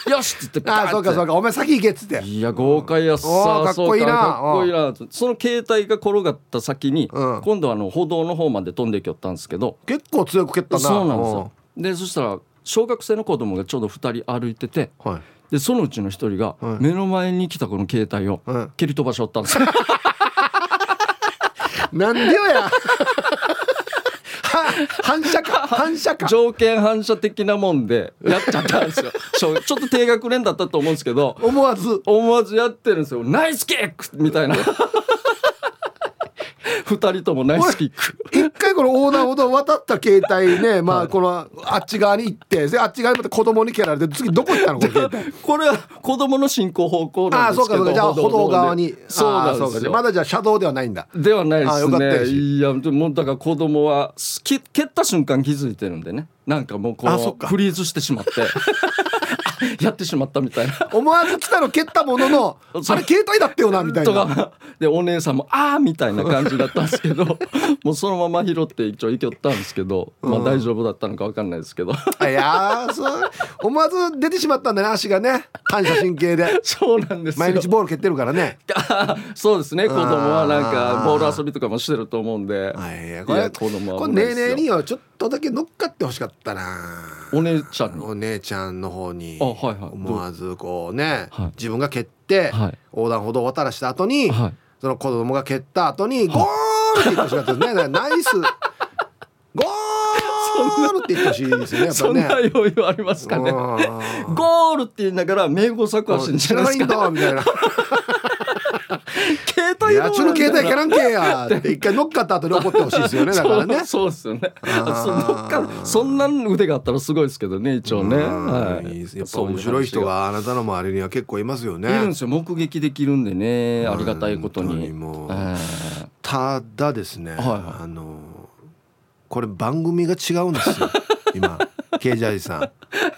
よしっつってあそうかそうか。お前先行けっつって。いや豪快やっさかっこいいな。かっこいいなその携帯が転がった先に、うん、今度はあの歩道の方まで飛んでいきよったんですけど結構強く蹴ったな。そうなんですよ。でそしたら小学生の子供がちょうど2人歩いてて、はい、でそのうちの1人が目の前に来たこの携帯を蹴り飛ばしおったんですよ、なんでよや 反射か。反射か。条件反射的なもんでやっちゃったんですよ。ちょっと低学年だったと思うんですけど思わず。思わずやってるんですよ。ナイスキックみたいな 二人ともナイスキック。一回この横断歩道渡った携帯ね まあこのあっち側に行ってあっち側にまた子供に蹴られて次どこ行ったの？これ これは子供の進行方向なんですけどあそうかそうか。じゃあ歩道側に。そうなんですよ。まだじゃあ車道ではないんだ。ではないですね。いやもうだから子供は蹴った瞬間気づいてるんでねなんかもうこうフリーズしてしまって。やってしまったみたいな。思わず来たの蹴ったもののあれ携帯だったよなみたいな。でお姉さんもああみたいな感じだったんですけど。もうそのまま拾って一応行きよったんですけど、まあ大丈夫だったのか分かんないですけど。いやそう。思わず出てしまったんだね足がね。反射神経で。そうなんです毎日ボール蹴ってるからね。そうですね。子供はなんかボール遊びとかもしてると思うんで。いや子供はこれねえねえにはちょっとだけ乗っかってほしかったな。お姉ちゃんお姉ちゃんの方にあ、はいはい、思わずこうね、はい、自分が蹴って、はい、横断歩道を渡らした後に、はい、その子供が蹴った後に、ゴールって言ってほしかったですね。ナイス。ゴールって言ってほしいですね。そんな余裕ありますかね。ゴールって言いながら名簿作はしんじゃないですか。みたいな。携帯いやちの携帯キャランけや。って一回乗っかった後に怒ってほしいですよね だからね。そうですよね。そのかそんな腕があったらすごいですけどね一応ね、はい、やっぱ面白い人があなたの周りには結構いますよね。いるんですよ目撃できるんでね。ありがたいことに。ただですね、あのこれ番組が違うんですよ。今ケージャージさん。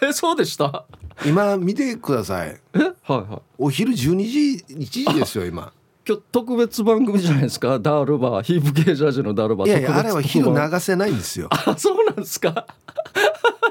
えそうでした？今見てください。え？はいはい。お昼12時1時ですよ今今日特別番組じゃないですか？ダールバーヒープゲージャージのダールバー。いやいやあれは昼流せないんですよ。あそうなんですか？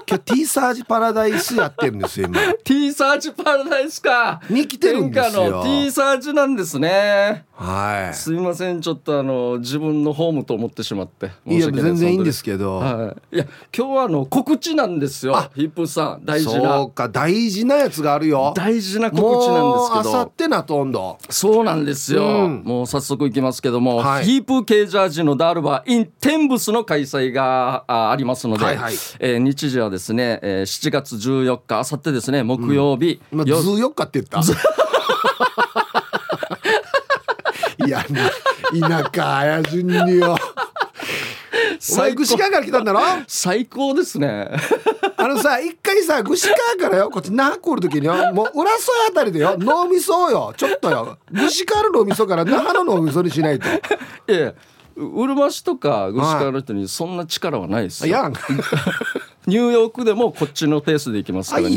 今日 T サージパラダイスやってるんですよ今。T サージパラダイスか。に来てるんですよ。の T サージなんですね。はい。すみませんちょっとあの自分のホームと思ってしまって。い。や全然いいんですけど、はい、いや今日はあの告知なんですよヒップさん。大事な。そうか大事なやつがあるよ。大事な告知なんですけど。あさってなとんどそうなんですよ、うん、もう早速いきますけども、はい、ヒープケージャージのダールバーインテンブスの開催があありますので、はいはい、えー、日時はですね、えー、7月14日あさってですね木曜日、うん、今14日って言った。いや田舎あやじんによ。お前串川から来たんだろ？最高ですね。あのさ一回さ串川からよこっち那覇来る時によもう浦添あたりでよ脳みそよちょっとよ串川の脳みそから那覇の脳みそにしないと。いやうるま市とか串川の人にそんな力はないですよ、はい、ニューヨークでもこっちのペースで行きますから、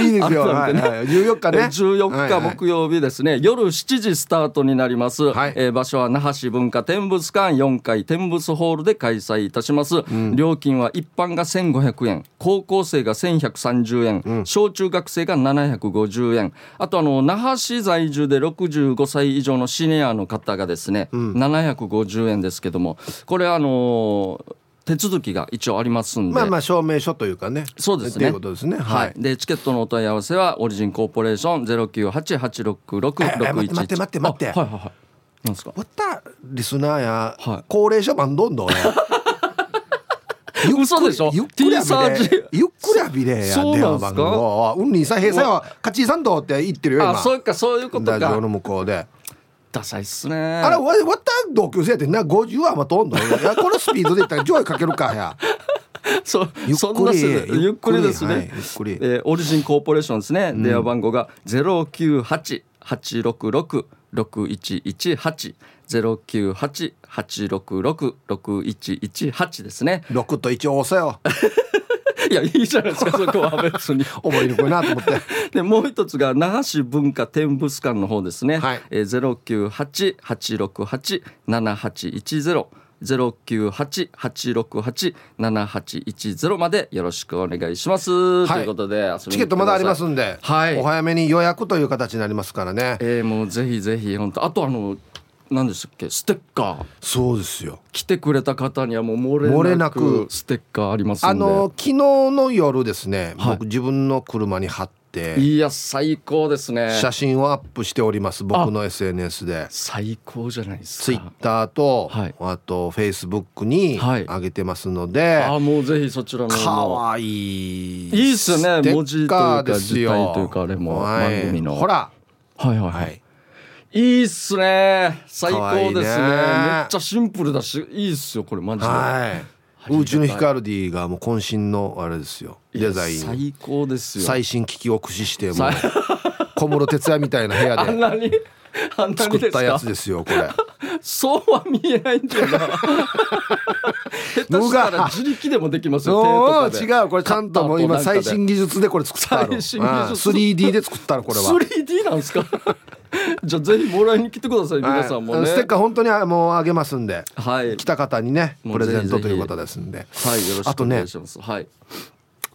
いいですよ。はいはい、14日ね。14日木曜日ですね、はいはい、夜7時スタートになります。はい、えー、場所は那覇市文化展物館。4階展物ホールで開催いたします。うん、料金は一般が1500円、高校生が1130円、うん、小中学生が750円。あとあの那覇市在住で65歳以上のシニアの方がですね、うん、750円ですけども、これあのー手続きが一応ありますんで。まあまあ証明書というかね。そうですね。いうことですね。はい、でチケットのお問い合わせはオリジンコーポレーションゼロ九八八六六六一。待って待って待ってはいはいはい。なんですか？わったリスナーや、はい、高齢者版どんどん嘘でしょ？ゆっくりサージ。ゆっくりビレや電話番号うんにさ平さは勝ちさんどって言ってるよ今。あそうかそういうことか。ラジオの向こうでダサいっすね。あれわわった同級生ってな。50はまとんどいやこのスピードでいったら上位かけるかや。そうゆっくりゆっくりですね、はい、ゆっくり、えー、オリジンコーポレーションですね、うん、電話番号が098-866-6118ゼロ九八八六六六一一八ですね。六と一応押せよ。いやいいじゃないですか。そこは別に。思いにくいなと思って。でもう一つが那覇市文化展物館の方ですね、はい。えー、098-868-7810ゼロ。九八八六八七八一ゼロまでよろしくお願いします、はい、ということでチケットまだありますんで、はい、お早めに予約という形になりますからね。えー、もうぜひぜひ本当あとあの何でしたっけ？ステッカー。そうですよ。来てくれた方にはもう漏れなくステッカーありますあの昨日の夜ですね、はい、僕自分の車に貼って。いや最高ですね。写真をアップしております僕の SNS で。最高じゃないですか。ツイッターと、はい、あとフェイスブックに上げてますので、はい、あもうぜひそちらの。かわいいいいっすね文字というか字体というかあれも番組の。ほら。はいはい、はいいいっすね。最高ですね、ね、めっちゃシンプルだしいいっすよこれマジで。はい。宇宙のヒカルディがもう渾身のあれですよ。デザイン。最高ですよ。最新機器を駆使してもう小室哲哉みたいな部屋で作ったやつですよこれ。そうは見えないんだよな下手したら自力でもできますよ違う。これちゃんともう今最新技術でこれ作ったの。最新技術。3D で作ったのこれは。3D なんですか？じゃあぜひもらいに来てください、皆さんもね。ステッカー本当にもうあげますんで、はい、来た方にねプレゼントということですんで。はいよろしくお願いします、ね、はい。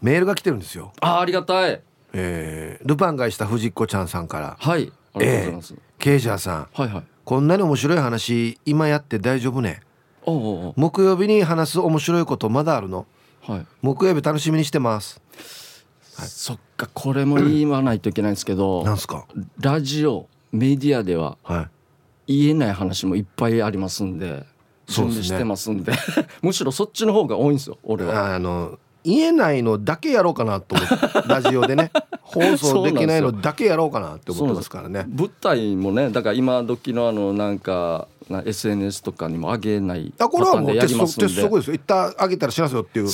メールが来てるんですよ。あありがたい。えー、ルパンがした藤子ちゃんさんから。はいありがとうございます、えー、ケイジャーさん。はいはい。こんなに面白い話今やって大丈夫ね。木曜日に話す面白いことまだあるの、はい、木曜日楽しみにしてます、はい、そっかこれも言わないといけないんですけど。なんすか？ラジオメディアでは言えない話もいっぱいありますんで準備してますんで、ね、むしろそっちの方が多いんですよ俺は。あの言えないのだけやろうかなと思って ラジオでね。放送できないのだけやろうかなって思ってますからね。舞台もねだから今時のあのなんかな SNS とかにも上げないあこれはもう鉄則ですよ。一旦上げたらしますよっていう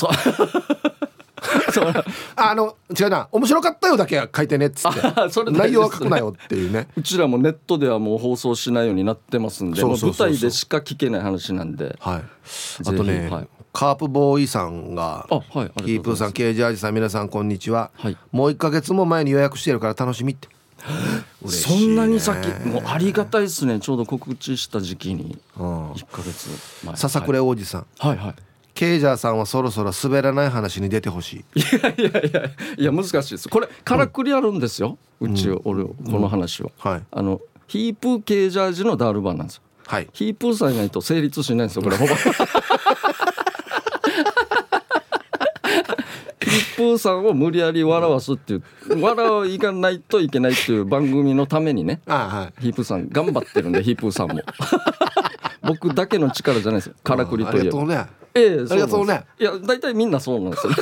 あの違うな。面白かったよだけ書いてねっつって。内容は書くなよっていうね。うちらもネットではもう放送しないようになってますんで舞台でしか聞けない話なんで、はい、あとね、はい、カープボーイさんがあ、はい、キープーさんケージャージさん皆さんこんにちは、はい、もう1か月も前に予約してるから楽しみって。そんなに先もうありがたいですね。ちょうど告知した時期に1か月前。笹倉王子さん。はいはいケイジャーさんはそろそろ滑らない話に出てほしい。いやいやいやいや難しいです。これからくりあるんですよ、うん、うち俺この話は、うん。はい、あのヒープーケージャージのダールバーなんですよ、はい、ヒープーさんいないと成立しないんですよこれ。ほ ぼヒップーさんを無理やり笑わすっていう笑いがないといけないっていう番組のためにね、はい、ヒープーさん頑張ってるんでヒープーさんも僕だけの力じゃないですよ。からくりといえば、ね、ええありがとうね。いや大体みんなそうなんですよ。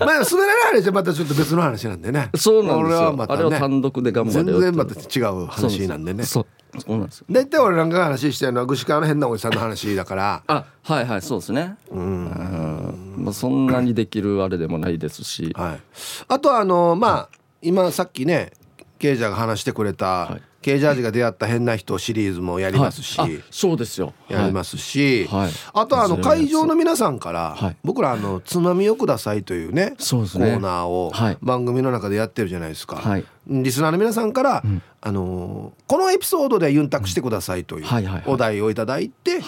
まあ滑らない話はまたちょっと別の話なんでね。そうなんですよ、ね、あれは単独で頑張る全然また違う話なんでね。そうそうなんですよ。大体俺なんか話してるのは具志川の変なおじさんの話だからあはいはいそうですね。うん。まあそんなにできるあれでもないですし、はい、あとはあのまあ今さっきね刑事が話してくれた、はいケージャージが出会った変な人シリーズもやりますし、はい、そうですよ。やりますし、はい、あとあの会場の皆さんから、僕らあの「つまみをください」というねね。コーナーを番組の中でやってるじゃないですか、リスナーの皆さんから、うん、あのこのエピソードでユンタクしてくださいというお題をいただいて、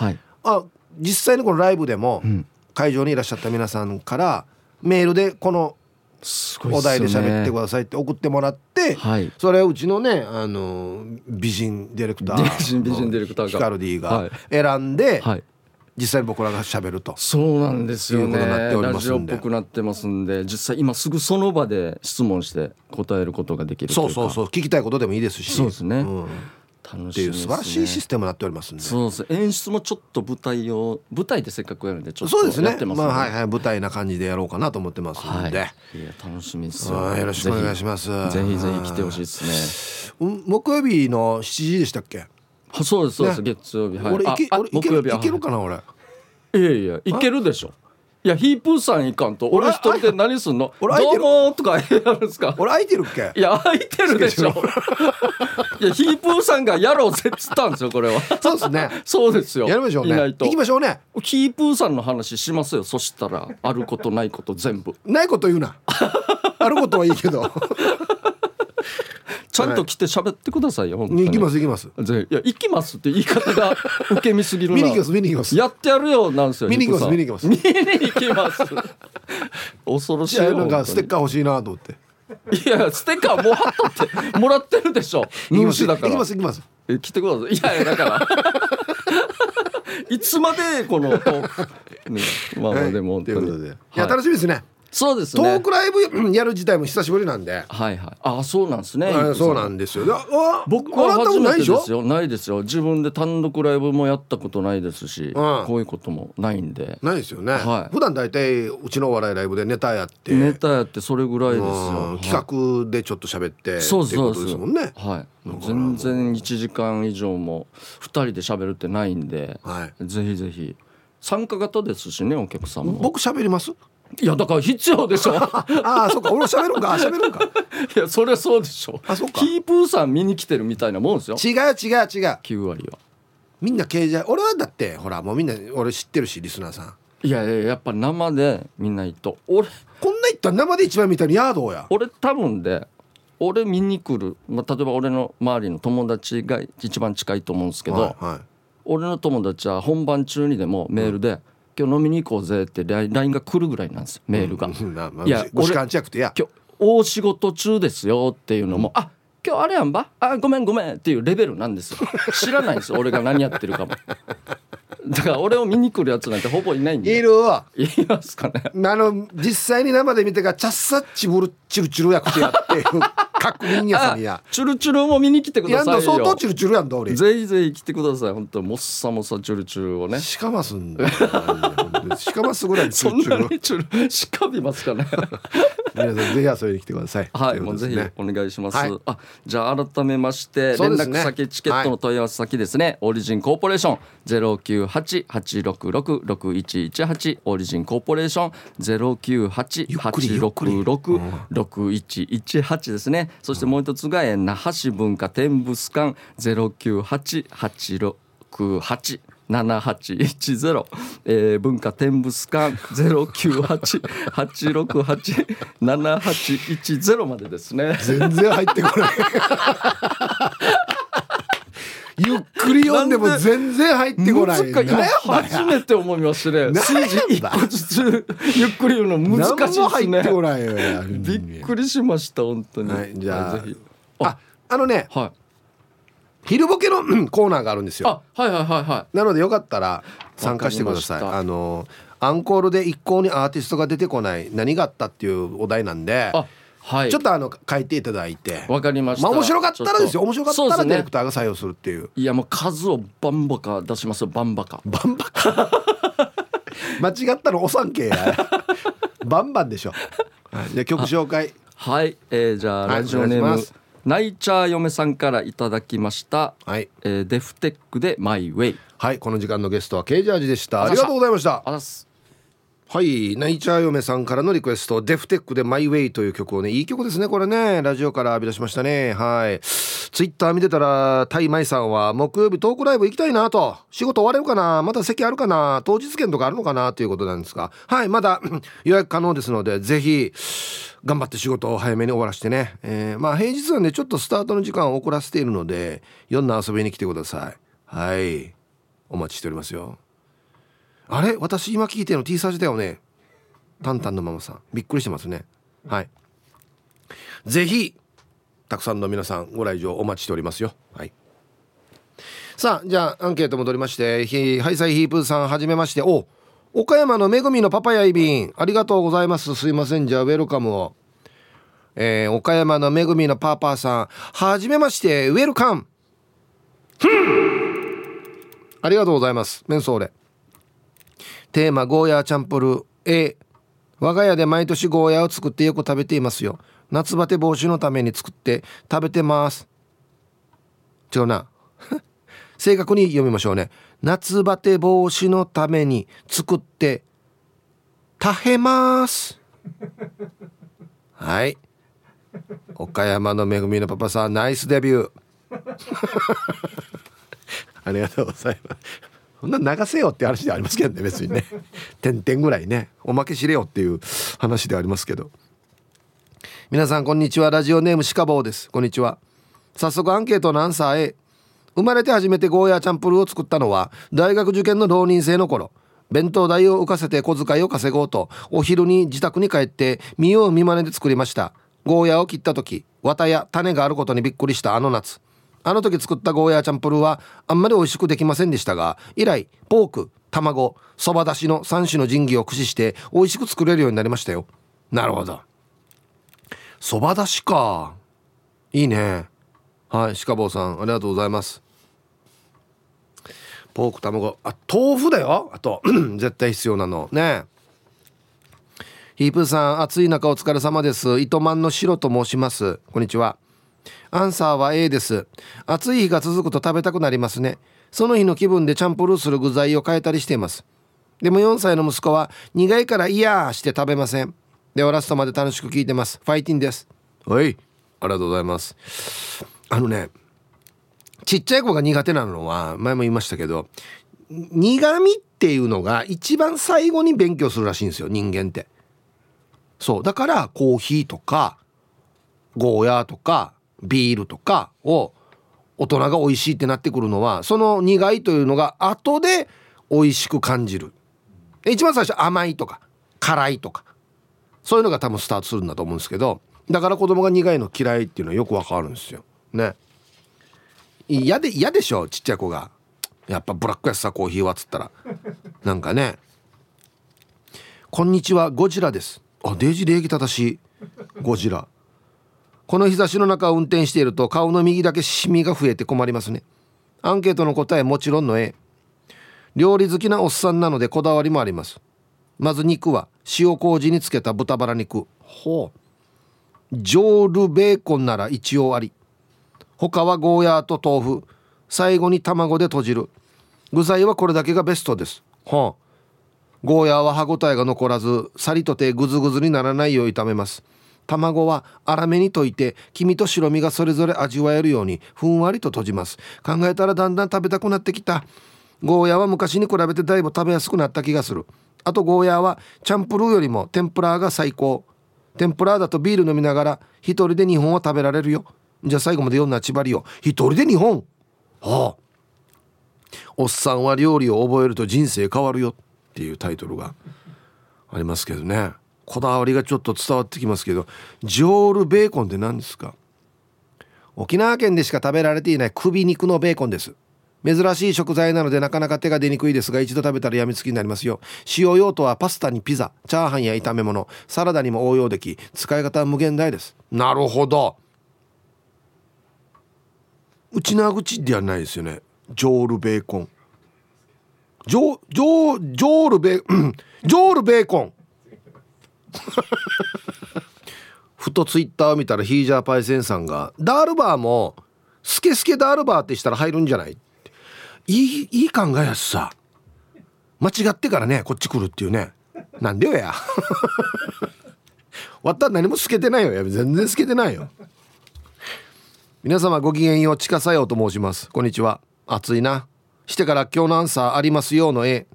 あ実際のこのライブでも会場にいらっしゃった皆さんからメールでこのお題で喋ってくださいって送ってもらって、はい、それをうちのねあの美人ディレクター 美人ディレクターヒカルディが選んで、はい、実際僕らが喋ると。そうなんですよね。ラジオっぽくなってますんで実際今すぐその場で質問して答えることができるそうそうそう。聞きたいことでもいいですし。そうですね、うん楽しい、ね、素晴らしいシステムになっておりますんで。そうです。演出もちょっと舞台を舞台でせっかくやるんでちょっとそうですね。まあはいはい舞台な感じでやろうかなと思ってますんで、はい、いや楽しみですよ。よろしくお願いします。ぜひぜひ来てほしいですね。木曜日の7時でしたっけ？そうですそうです、ね、月曜日。はい。俺いけ俺い。けるかな俺。いやいやいけるでしょいやヒープーさんいかんと俺一人で何すんの？どうもとかやるんですか？俺空いてるっけ？いや空いてるでしょ。いやヒープーさんがやろうぜっつったんですよこれは。そうですね。そうですよ。やりましょうね。行きましょうね。ヒープーさんの話しますよそしたら。あることないこと全部。ないこと言うな。あることはいいけど ちゃんと来て喋ってくださいよ、行きます行きます。いや行きますって言い方が受け身すぎる見に行きます見に行きます。やってやるよなんですよ見に行きます見に行きます。見に行きます。恐ろしいいなんかステッカー欲しいなと思って。いやステッカーもらったってもらってるでしょ。主だから。行きます行きます。え来てください。いやいやだから。いつまでこのトーク、ね、まあまあでも、ということで、い、や楽しみですねそうですね。トークライブやる自体も久しぶりなんで。はいはい。あそうなんですね。そうなんですよ。僕は初めてですよ。ないですよ。自分で単独ライブもやったことないですし、こういうこともないんで。ないですよね、はい、普段大体うちのお笑いライブでネタやって。ネタやってそれぐらいですよ、企画でちょっと喋ってそうそうですもんね。はい。全然1時間以上も2人で喋るってないんで、はい、ぜひぜひ。参加型ですしねお客さんも僕喋ります？いやだから必要でしょ。ああそっか俺喋るんか。喋るんか。いやそりゃそうでしょ。あそっか。キープーさん見に来てるみたいなもんですよ。違う違う違う。9割は。みんな刑事俺はだってほらもうみんな俺知ってるしリスナーさん。いやいややっぱ生で見ないと。俺こんな言ったら生で一番見たらヤードや。俺多分で俺見に来る、まあ、例えば俺の周りの友達が一番近いと思うんですけど、はいはい、俺の友達は本番中にでもメールで、うん今日飲みに行こうぜって LINE が来るぐらいなんですメールが。いや俺今日大仕事中ですよっていうのも、うん、あ今日あれやんば？あごめんごめんっていうレベルなんですよ。知らないんですよ俺が何やってるかも。だから俺を見に来るやつなんてほぼいないんで。いるわ。いますかね。あの実際に生で見てからチャッサッチブルチルチル役ってやって確認やさにや。チュルチュルも見に来てくださいよ。相当チュルチュルやんだ俺。ぜひぜひ来てください。本当もっさもさチュルチュルをね。しかますんだしかますぐらいチュルチュルチュルしかびますかね。皆さんぜひ遊びに来てください。はい、もうぜひお願いします、はい、あじゃあ改めまして連絡先チケットの問い合わせ先ですね、はい、オリジンコーポレーション。ゼロ九八八六六六一一八。オリジンコーポレーション。ゼロ九八八六六六一一八ですねそしてもう一つが那覇市文化展物館ゼロ九八八六八7810、えー、文化展物館098-868-7810までですね。全然入ってこない。ゆっくり読んでも全然入ってこない初めて思いましたね数字一個ずつゆっくり言うの難しいですね。びっくりしました本当に、はい、じゃあぜひ。ああのね、はい。昼ボケのコーナーがあるんですよ。はいはいはいはい。なのでよかったら参加してください。あのアンコールで一向にアーティストが出てこない何があったっていうお題なんで。はい、ちょっとあの書いていただいて。わかりました、まあ、面白かったらですよ。面白かったらディレクターが採用するっていう、ね、いやもう数をバンバカ出しますよ。バンバカ。バンバカ。間違ったのおさんけや。バンバンでしょ、はい、じゃ曲紹介。はい、えー、じゃあラジオネーム、はいナイチャー嫁さんからいただきました、はい。えー、デフテックでマイウェイ。はい。この時間のゲストはケージャージでした。ありがとうございましたはいナイチャー嫁さんからのリクエストデフテックでマイウェイという曲をねいい曲ですねこれね。ラジオから浴び出しましたね。はい。ツイッター見てたらタイマイさんは木曜日トークライブ行きたいなと。仕事終われるかな？まだ席あるかな？当日券とかあるのかな？ということなんですが。はい。まだ予約可能ですのでぜひ頑張って仕事を早めに終わらしてね、えー、まあ平日はねちょっとスタートの時間を遅らせているので夜な遊びに来てください。はい。お待ちしておりますよ。あれ？私今聞いてるの T サージだよね。タンタンのママさん。びっくりしてますね。はい。ぜひたくさんの皆さんご来場お待ちしておりますよ。はい。さあじゃあアンケート戻りましてハイサイヒープーさんはじめまして。お岡山のめぐみのパパやいびん。ありがとうございます。すいません。じゃあウェルカムを。えー、岡山のめぐみのパパさん。はじめましてウェルカム。ありがとうございます。メンソーレ。テーマゴーヤーチャンプル A 我が家で毎年ゴーヤーを作ってよく食べていますよ。夏バテ防止のために作って食べてます。違うな。正確に読みましょうね。夏バテ防止のために作って食べます。はい。岡山のめぐみのパパさんナイスデビュー。ありがとうございます。そんな流せよって話でありますけどね別にね。点々ぐらいね。おまけしれよっていう話でありますけど。皆さんこんにちは。ラジオネームシカボーです。こんにちは。早速アンケートのアンサー A 生まれて初めてゴーヤーチャンプルーを作ったのは大学受験の浪人生の頃。弁当代を浮かせて小遣いを稼ごうとお昼に自宅に帰って見よう見まねで作りました。ゴーヤーを切った時綿や種があることにびっくりしたあの夏あの時作ったゴーヤーチャンプルーはあんまり美味しくできませんでしたが以来ポーク卵そばだしの3種の神器を駆使して美味しく作れるようになりましたよ。なるほど。そばだしか。いいね。はい鹿坊さんありがとうございます。ポーク卵。あ豆腐だよ。あと 絶対必要なの。ね。ヒープーさん暑い中お疲れ様です。糸満の白と申します。こんにちは。アンサーは A です。暑い日が続くと食べたくなりますね。その日の気分でチャンプルーする具材を変えたりしています。でも4歳の息子は苦いから嫌して食べません。ではラストまで楽しく聞いてます。ファイティンです。はい。ありがとうございます。あのねちっちゃい子が苦手なのは前も言いましたけど苦味っていうのが一番最後に勉強するらしいんですよ人間って。そう。だからコーヒーとかゴーヤーとかビールとかを大人が美味しいってなってくるのはその苦いというのが後で美味しく感じる。一番最初甘いとか辛いとか。そういうのが多分スタートするんだと思うんですけどだから子供が苦いの嫌いっていうのはよくわかるんですよ。ね。嫌で嫌でしょちっちゃい子が。やっぱブラックやさコーヒーはっつったら。なんかね。こんにちはゴジラです。あデイジ礼儀正しい。ゴジラ。この日差しの中を運転していると顔の右だけシミが増えて困りますね。アンケートの答えもちろんの A 料理好きなおっさんなのでこだわりもあります。まず肉は塩麹につけた豚バラ肉。ほう。ジョールベーコンなら一応あり。他はゴーヤーと豆腐。最後に卵で閉じる。具材はこれだけがベストです。はあゴーヤーは歯ごたえが残らずさりとてグズグズにならないよう炒めます。卵は粗めに溶いて黄身と白身がそれぞれ味わえるようにふんわりと閉じます。考えたらだんだん食べたくなってきた。ゴーヤーは昔に比べてだいぶ食べやすくなった気がする。あとゴーヤーはチャンプルーよりも天ぷらが最高。天ぷらだとビール飲みながら一人で2本は食べられるよ。じゃあ最後まで読んだ千葉りよ。一人で2本？はあ。おっさんは料理を覚えると人生変わるよ。っていうタイトルがありますけどね。こだわりがちょっと伝わってきますけどジョールベーコンって何ですか？沖縄県でしか食べられていない首肉のベーコンです。珍しい食材なのでなかなか手が出にくいですが一度食べたらやみつきになりますよ。使用用途はパスタにピザチャーハンや炒め物サラダにも応用でき使い方は無限大です。なるほど。内縄口ではないですよね。ジョールベーコン。ジョジョジョールベ ジョールベーコン ふとツイッターを見たらヒージャーパイセンさんがダールバーもスケスケダールバーってしたら入るんじゃない？いいいい考えやしさ。間違ってからねこっち来るっていうね。なんでよや。わった何も透けてないよ全然透けてないよ。皆様ごきげんようちかさようと申します。こんにちは。暑いな。してから今日のアンサーありますよの A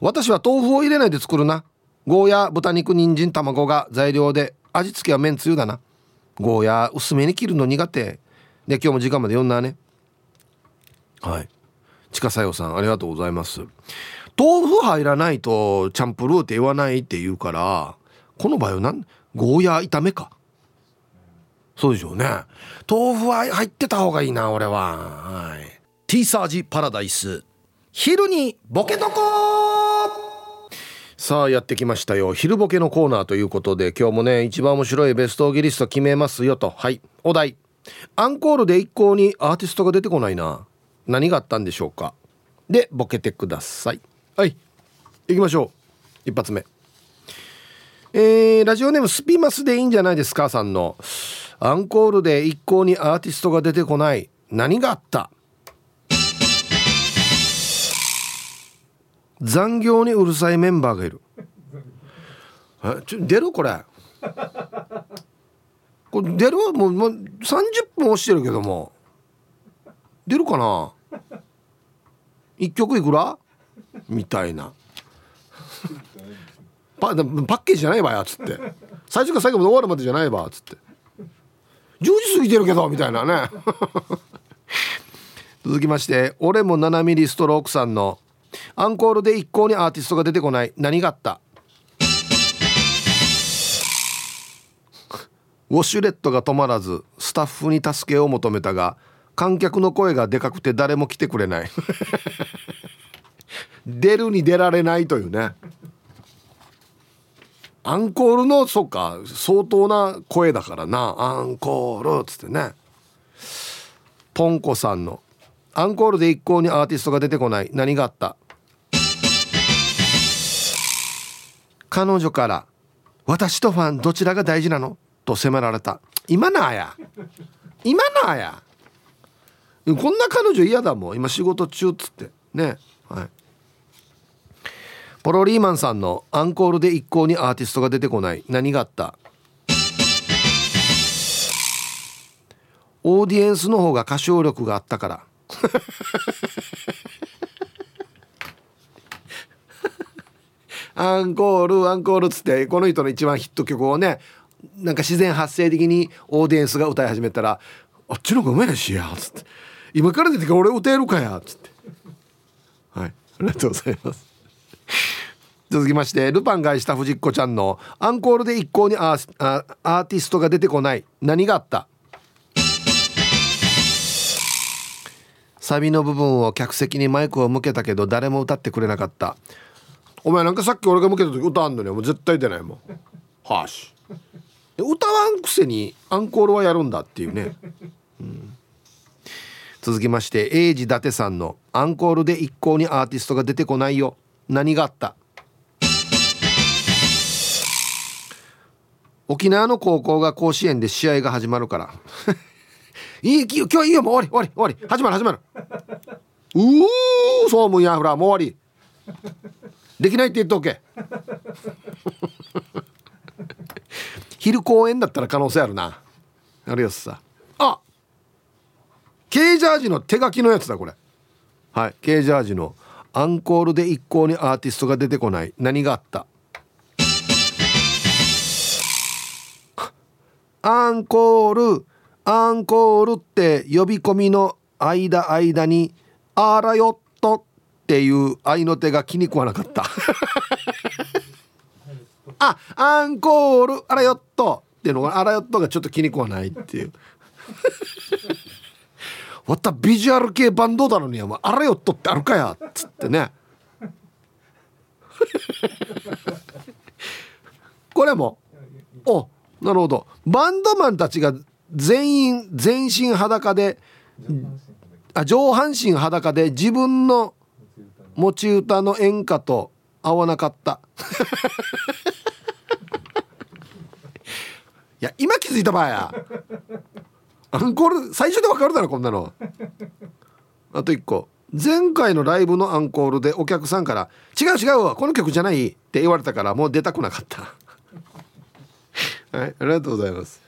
私は豆腐を入れないで作るな。ゴーヤ豚肉人参卵が材料で味付けはめんつゆだな。ゴーヤー薄めに切るの苦手。で今日も時間まで読んだね。はい。近さよさんありがとうございます。豆腐入らないとチャンプルーって言わないって言うからこの場合は何？ゴーヤー炒めか。そうでしょうね。豆腐は入ってた方がいいな俺は。はい。T サージパラダイス。昼にボケとこさあやってきましたよ。昼ボケのコーナーということで今日もね一番面白いベストギリスト決めますよと。はいお題。アンコールで一向にアーティストが出てこないな。何があったんでしょうか。でボケてください。はい行きましょう。一発目。えー、ラジオネームスピマスでいいんじゃないですかさんの。アンコールで一向にアーティストが出てこない。何があった？残業にうるさいメンバーがいる。えちょ出るこれ。これ出るもうもう30分押してるけども。出るかな。1曲いくら？みたいな。パパッケージじゃないわやつって。最初から最後まで終わるまでじゃないわつって。10時過ぎてるけどみたいなね。続きまして俺も7ミリストロークさんのアンコールで一向にアーティストが出てこない。何があった？ウォシュレットが止まらずスタッフに助けを求めたが観客の声がでかくて誰も来てくれない。出るに出られないというね。アンコールのそっか相当な声だからな。アンコールっつってね。ポンコさんのアンコールで一向にアーティストが出てこない。何があった？彼女から「私とファンどちらが大事なの?」と迫られた今なあや今なあやこんな彼女嫌だもん。今仕事中っつって。ね。はい。ポロリーマンさんのアンコールで一向にアーティストが出てこない何があったオーディエンスの方が歌唱力があったから アンコールアンコールっつってこの人の一番ヒット曲をねなんか自然発生的にオーディエンスが歌い始めたら「あっちの方がうまいしや」っつって「今から出てから俺歌えるかや」っつって。はい。ありがとうございます。続きましてルパンがした藤子ちゃんのアンコールで一向にアーアーティストが出てこない何があった？サビの部分を客席にマイクを向けたけど誰も歌ってくれなかった。お前なんかさっき俺が向けた時歌あんのにもう絶対出ないもん。はし。歌わんくせにアンコールはやるんだっていうね、うん、続きまして英治伊達さんの「アンコールで一向にアーティストが出てこないよ。何があった?」沖縄の高校が甲子園で試合が始まるから。いい今日いいよもう終わり終わり終わり。始まる始まる。うーそうむんやほらもう終わり。できないって言っておけ。昼公演だったら可能性あるな。あるよさあケージャージの手書きのやつだこれ。はいケージャージの。アンコールで一向にアーティストが出てこない。何があった？アンコールアンコールって呼び込みの間間に「あらよっと」っていう合いの手が気に食わなかった。あアンコールあらよっとっていうのがあらよっとがちょっと気に食わないっていう。わったビジュアル系バンドだのにお前あらよっとってあるかやっつってね。これもおなるほど。バンドマンたちが全員全身裸で上半身裸で自分の持ち歌の演歌と合わなかった。いや今気づいた場合や。アンコール最初でわかるだろこんなの。あと1個。前回のライブのアンコールでお客さんから「違う違うこの曲じゃない」って言われたからもう出たくなかった。はいありがとうございます。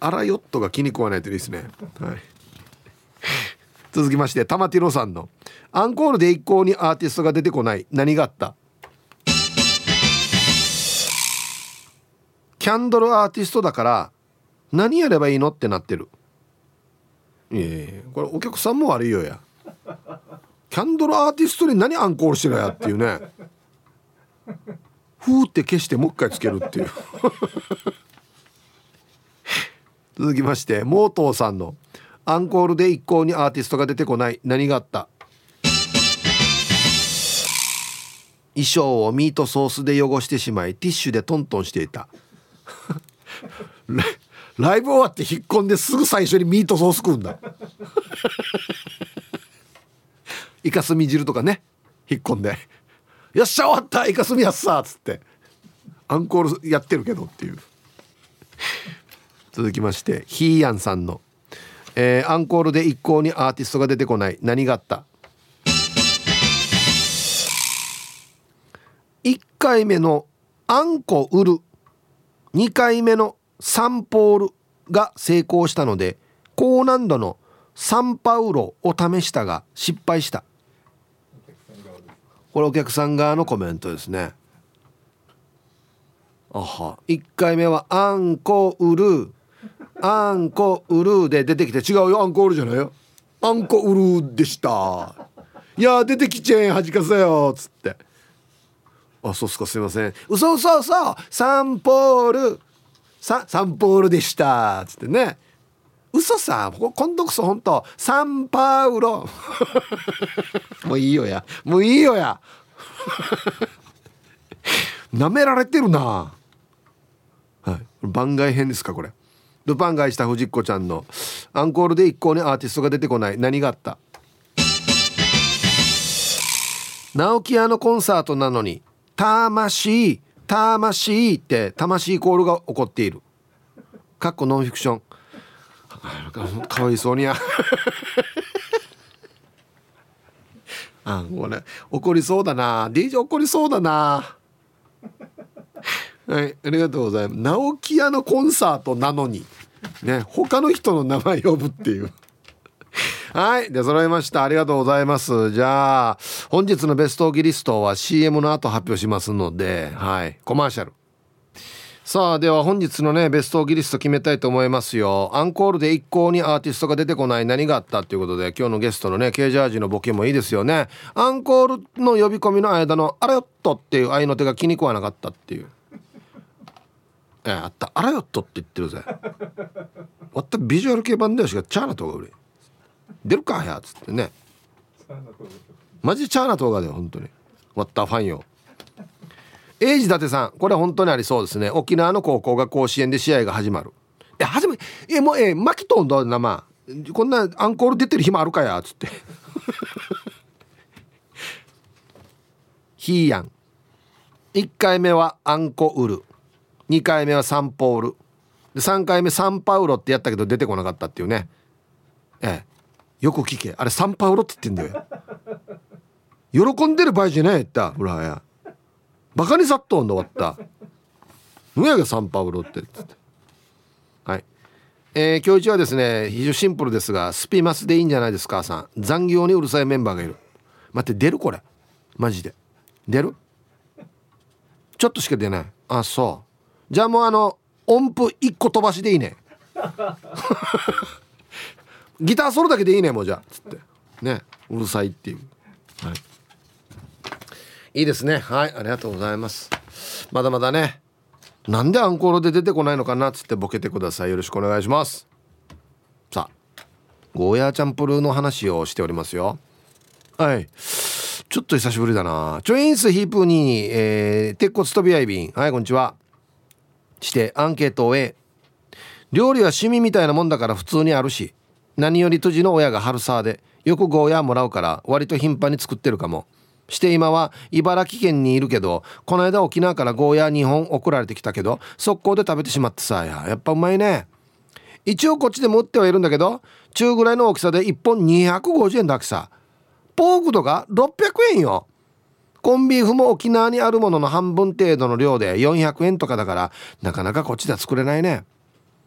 アラヨットが気に食わないといいですね。はい。続きまして玉ティロさんの「アンコールで一向にアーティストが出てこない何があった?」キャンドルアーティストだから何やればいいのってなってる。いやいやこれお客さんも悪いよや。キャンドルアーティストに何アンコールしてるやっていうね。ふーって消してもう一回つけるっていう。続きましてモートーさんのアンコールで一向にアーティストが出てこない何があった？衣装をミートソースで汚してしまいティッシュでトントンしていた。ライブ終わって引っ込んですぐ最初にミートソース食うんだ。イカスミ汁とかね引っ込んで「よっしゃ終わったイカスミやっさ」っつって。アンコールやってるけどっていう。続きましてヒーヤンさんの、えー、アンコールで一向にアーティストが出てこない何があった？1回目のあんこ売る。2回目のサンポールが成功したので高難度のサンパウロを試したが失敗した。これお客さん側のコメントですね。あは。1回目はあんこ売るアンコウルーで出てきて違うよ。アンコールじゃないよ。アンコウルーでした。いや出てきちゃんはじかせよっつって。あそうっすかすいません。嘘嘘嘘サンポール。ササンポールでしたっつってね。嘘さ今度こそ本当サンパウロ。もういいよや。もういいよや。なめられてるな。はい。番外編ですかこれ。ルパン買いした藤子ちゃんのアンコールで一向にアーティストが出てこない。何があった？直木屋のコンサートなのに「魂魂」って魂コールが起こっている。かっこノンフィクション。かわいそうにや。あこれ怒りそうだな。DJ 怒りそうだな。はいありがとうございます。直木屋のコンサートなのに。ね他の人の名前呼ぶっていう。はいで揃いました。ありがとうございます。じゃあ本日のベストオーギリストは CM の後発表しますのではいコマーシャル。さあでは本日のねベストオーギリスト決めたいと思いますよ。アンコールで一向にアーティストが出てこない。何があったっていうことで今日のゲストのねケージャージのボケもいいですよね。アンコールの呼び込みの間の「あらよっと」っていう合いの手が気に食わなかったっていう。えあった。あらよっとって言ってるぜ。わったビジュアル系版でしかチャーナとが売れ出るかやっつってね。マジチャーナ動画で本当に。わったファンよ。英治伊達さんこれ本当にありそうですね。沖縄の高校が甲子園で試合が始まる。え始めえもうえマキトンだなまこんなアンコール出てる暇あるかやっつって。ヒーヤン。1回目はアンコウル2回目はサンポール。で3回目サンパウロってやったけど出てこなかったっていうね。ええ。よく聞け。あれサンパウロって言ってんだよ。喜んでる場合じゃないってほらや。バカにさっとんで終わった。何やがサンパウロって。はい。えー、今日一はですね非常にシンプルですがスピマスでいいんじゃないですかさん。残業にうるさいメンバーがいる。待って出るこれ。マジで。出る？ちょっとしか出ない。あそう。じゃあもうあの音符1個飛ばしでいいね。ギターソロだけでいいねもうじゃあつって。ねうるさいっていう。はい。いいですね。はいありがとうございます。まだまだねなんでアンコールで出てこないのかなっつってボケてください。よろしくお願いします。さあゴーヤーチャンプルーの話をしておりますよ。はい。ちょっと久しぶりだな。チョインスヒープーニー、えー、鉄骨飛び合い便。はいこんにちは。してアンケートを A 料理は趣味みたいなもんだから普通にあるし何より辻の親が春沢でよくゴーヤーもらうから割と頻繁に作ってるかも。して今は茨城県にいるけどこの間沖縄からゴーヤー2本送られてきたけど速攻で食べてしまってさやっぱうまいね。一応こっちでも売ってはいるんだけど中ぐらいの大きさで1本250円だけさ。ポークとか600円よ。コンビーフも沖縄にあるものの半分程度の量で400円とかだからなかなかこっちでは作れないね。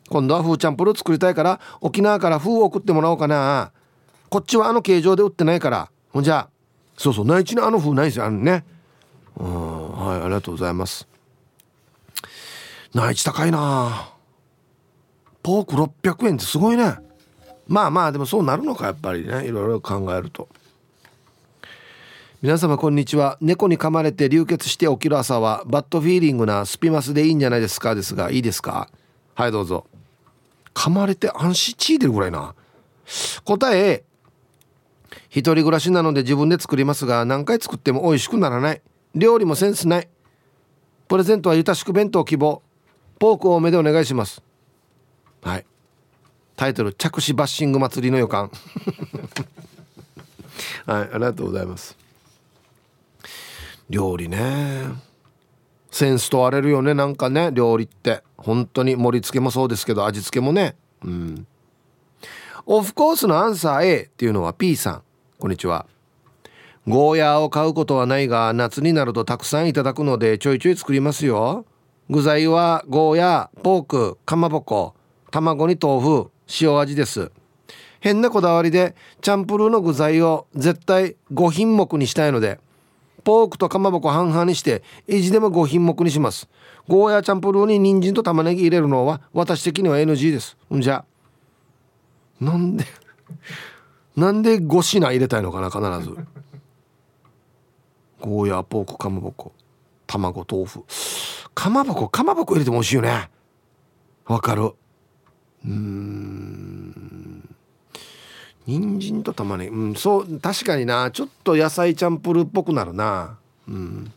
今度はフーチャンプル作りたいから沖縄からフー送ってもらおうかな。こっちはあの形状で売ってないから。ほんじゃそうそう内地のあの風ないですよあのね。うんはいありがとうございます。内地高いな。ポーク600円ってすごいね。まあまあでもそうなるのかやっぱりね。いろいろ考えると。皆様こんにちは。猫に噛まれて流血して起きる朝はバッドフィーリングなスピマスでいいんじゃないですか？ですがいいですかはいどうぞ。噛まれて安心血いてるぐらいな。答え一人暮らしなので自分で作りますが何回作っても美味しくならない。料理もセンスない。プレゼントはゆたしく弁当希望。ポーク多めでお願いします。はい。タイトル着手バッシング祭りの予感。はいありがとうございます。料理ね。センス問われるよねなんかね料理って。本当に盛り付けもそうですけど味付けもね。うん。オフコースのアンサー A っていうのは P さん。こんにちは。ゴーヤーを買うことはないが夏になるとたくさんいただくのでちょいちょい作りますよ。具材はゴーヤーポークかまぼこ卵に豆腐塩味です。変なこだわりでチャンプルーの具材を絶対5品目にしたいのでポークとかまぼこ半々にして意地でも5品目にします。ゴーヤーチャンプルーに人参と玉ねぎ入れるのは私的には NG です。んじゃ。なんでなんで5品入れたいのかな必ず。ゴーヤーポークかまぼこ卵豆腐。かまぼこかまぼこ入れても美味しいよね。わかる。うん。人参と玉ねぎ。うんそう確かにな。ちょっと野菜チャンプルっぽくなるな。うん。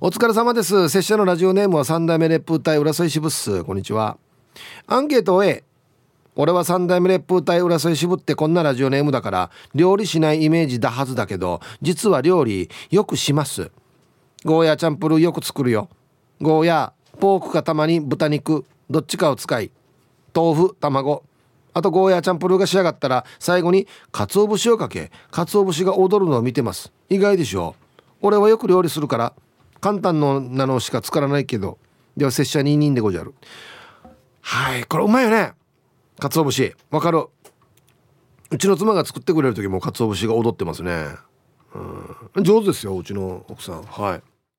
お疲れ様です。拙者のラジオネームは三代目烈風隊浦添支部っす。こんにちは。アンケートを A 俺は三代目烈風隊浦添支部ってこんなラジオネームだから料理しないイメージだはずだけど実は料理よくします。ゴーヤーチャンプルよく作るよ。ゴーヤーポークかたまに豚肉どっちかを使い豆腐卵あとゴーヤーチャンプルーが仕上がったら最後に鰹節をかけ鰹節が踊るのを見てます。意外でしょ俺はよく料理するから簡単のなのしか作らないけどでは拙者に人でごじゃる。はいこれうまいよね。鰹節。わかる。うちの妻が作ってくれる時も鰹節が踊ってますね。うん。上手ですようちの奥さん。はい。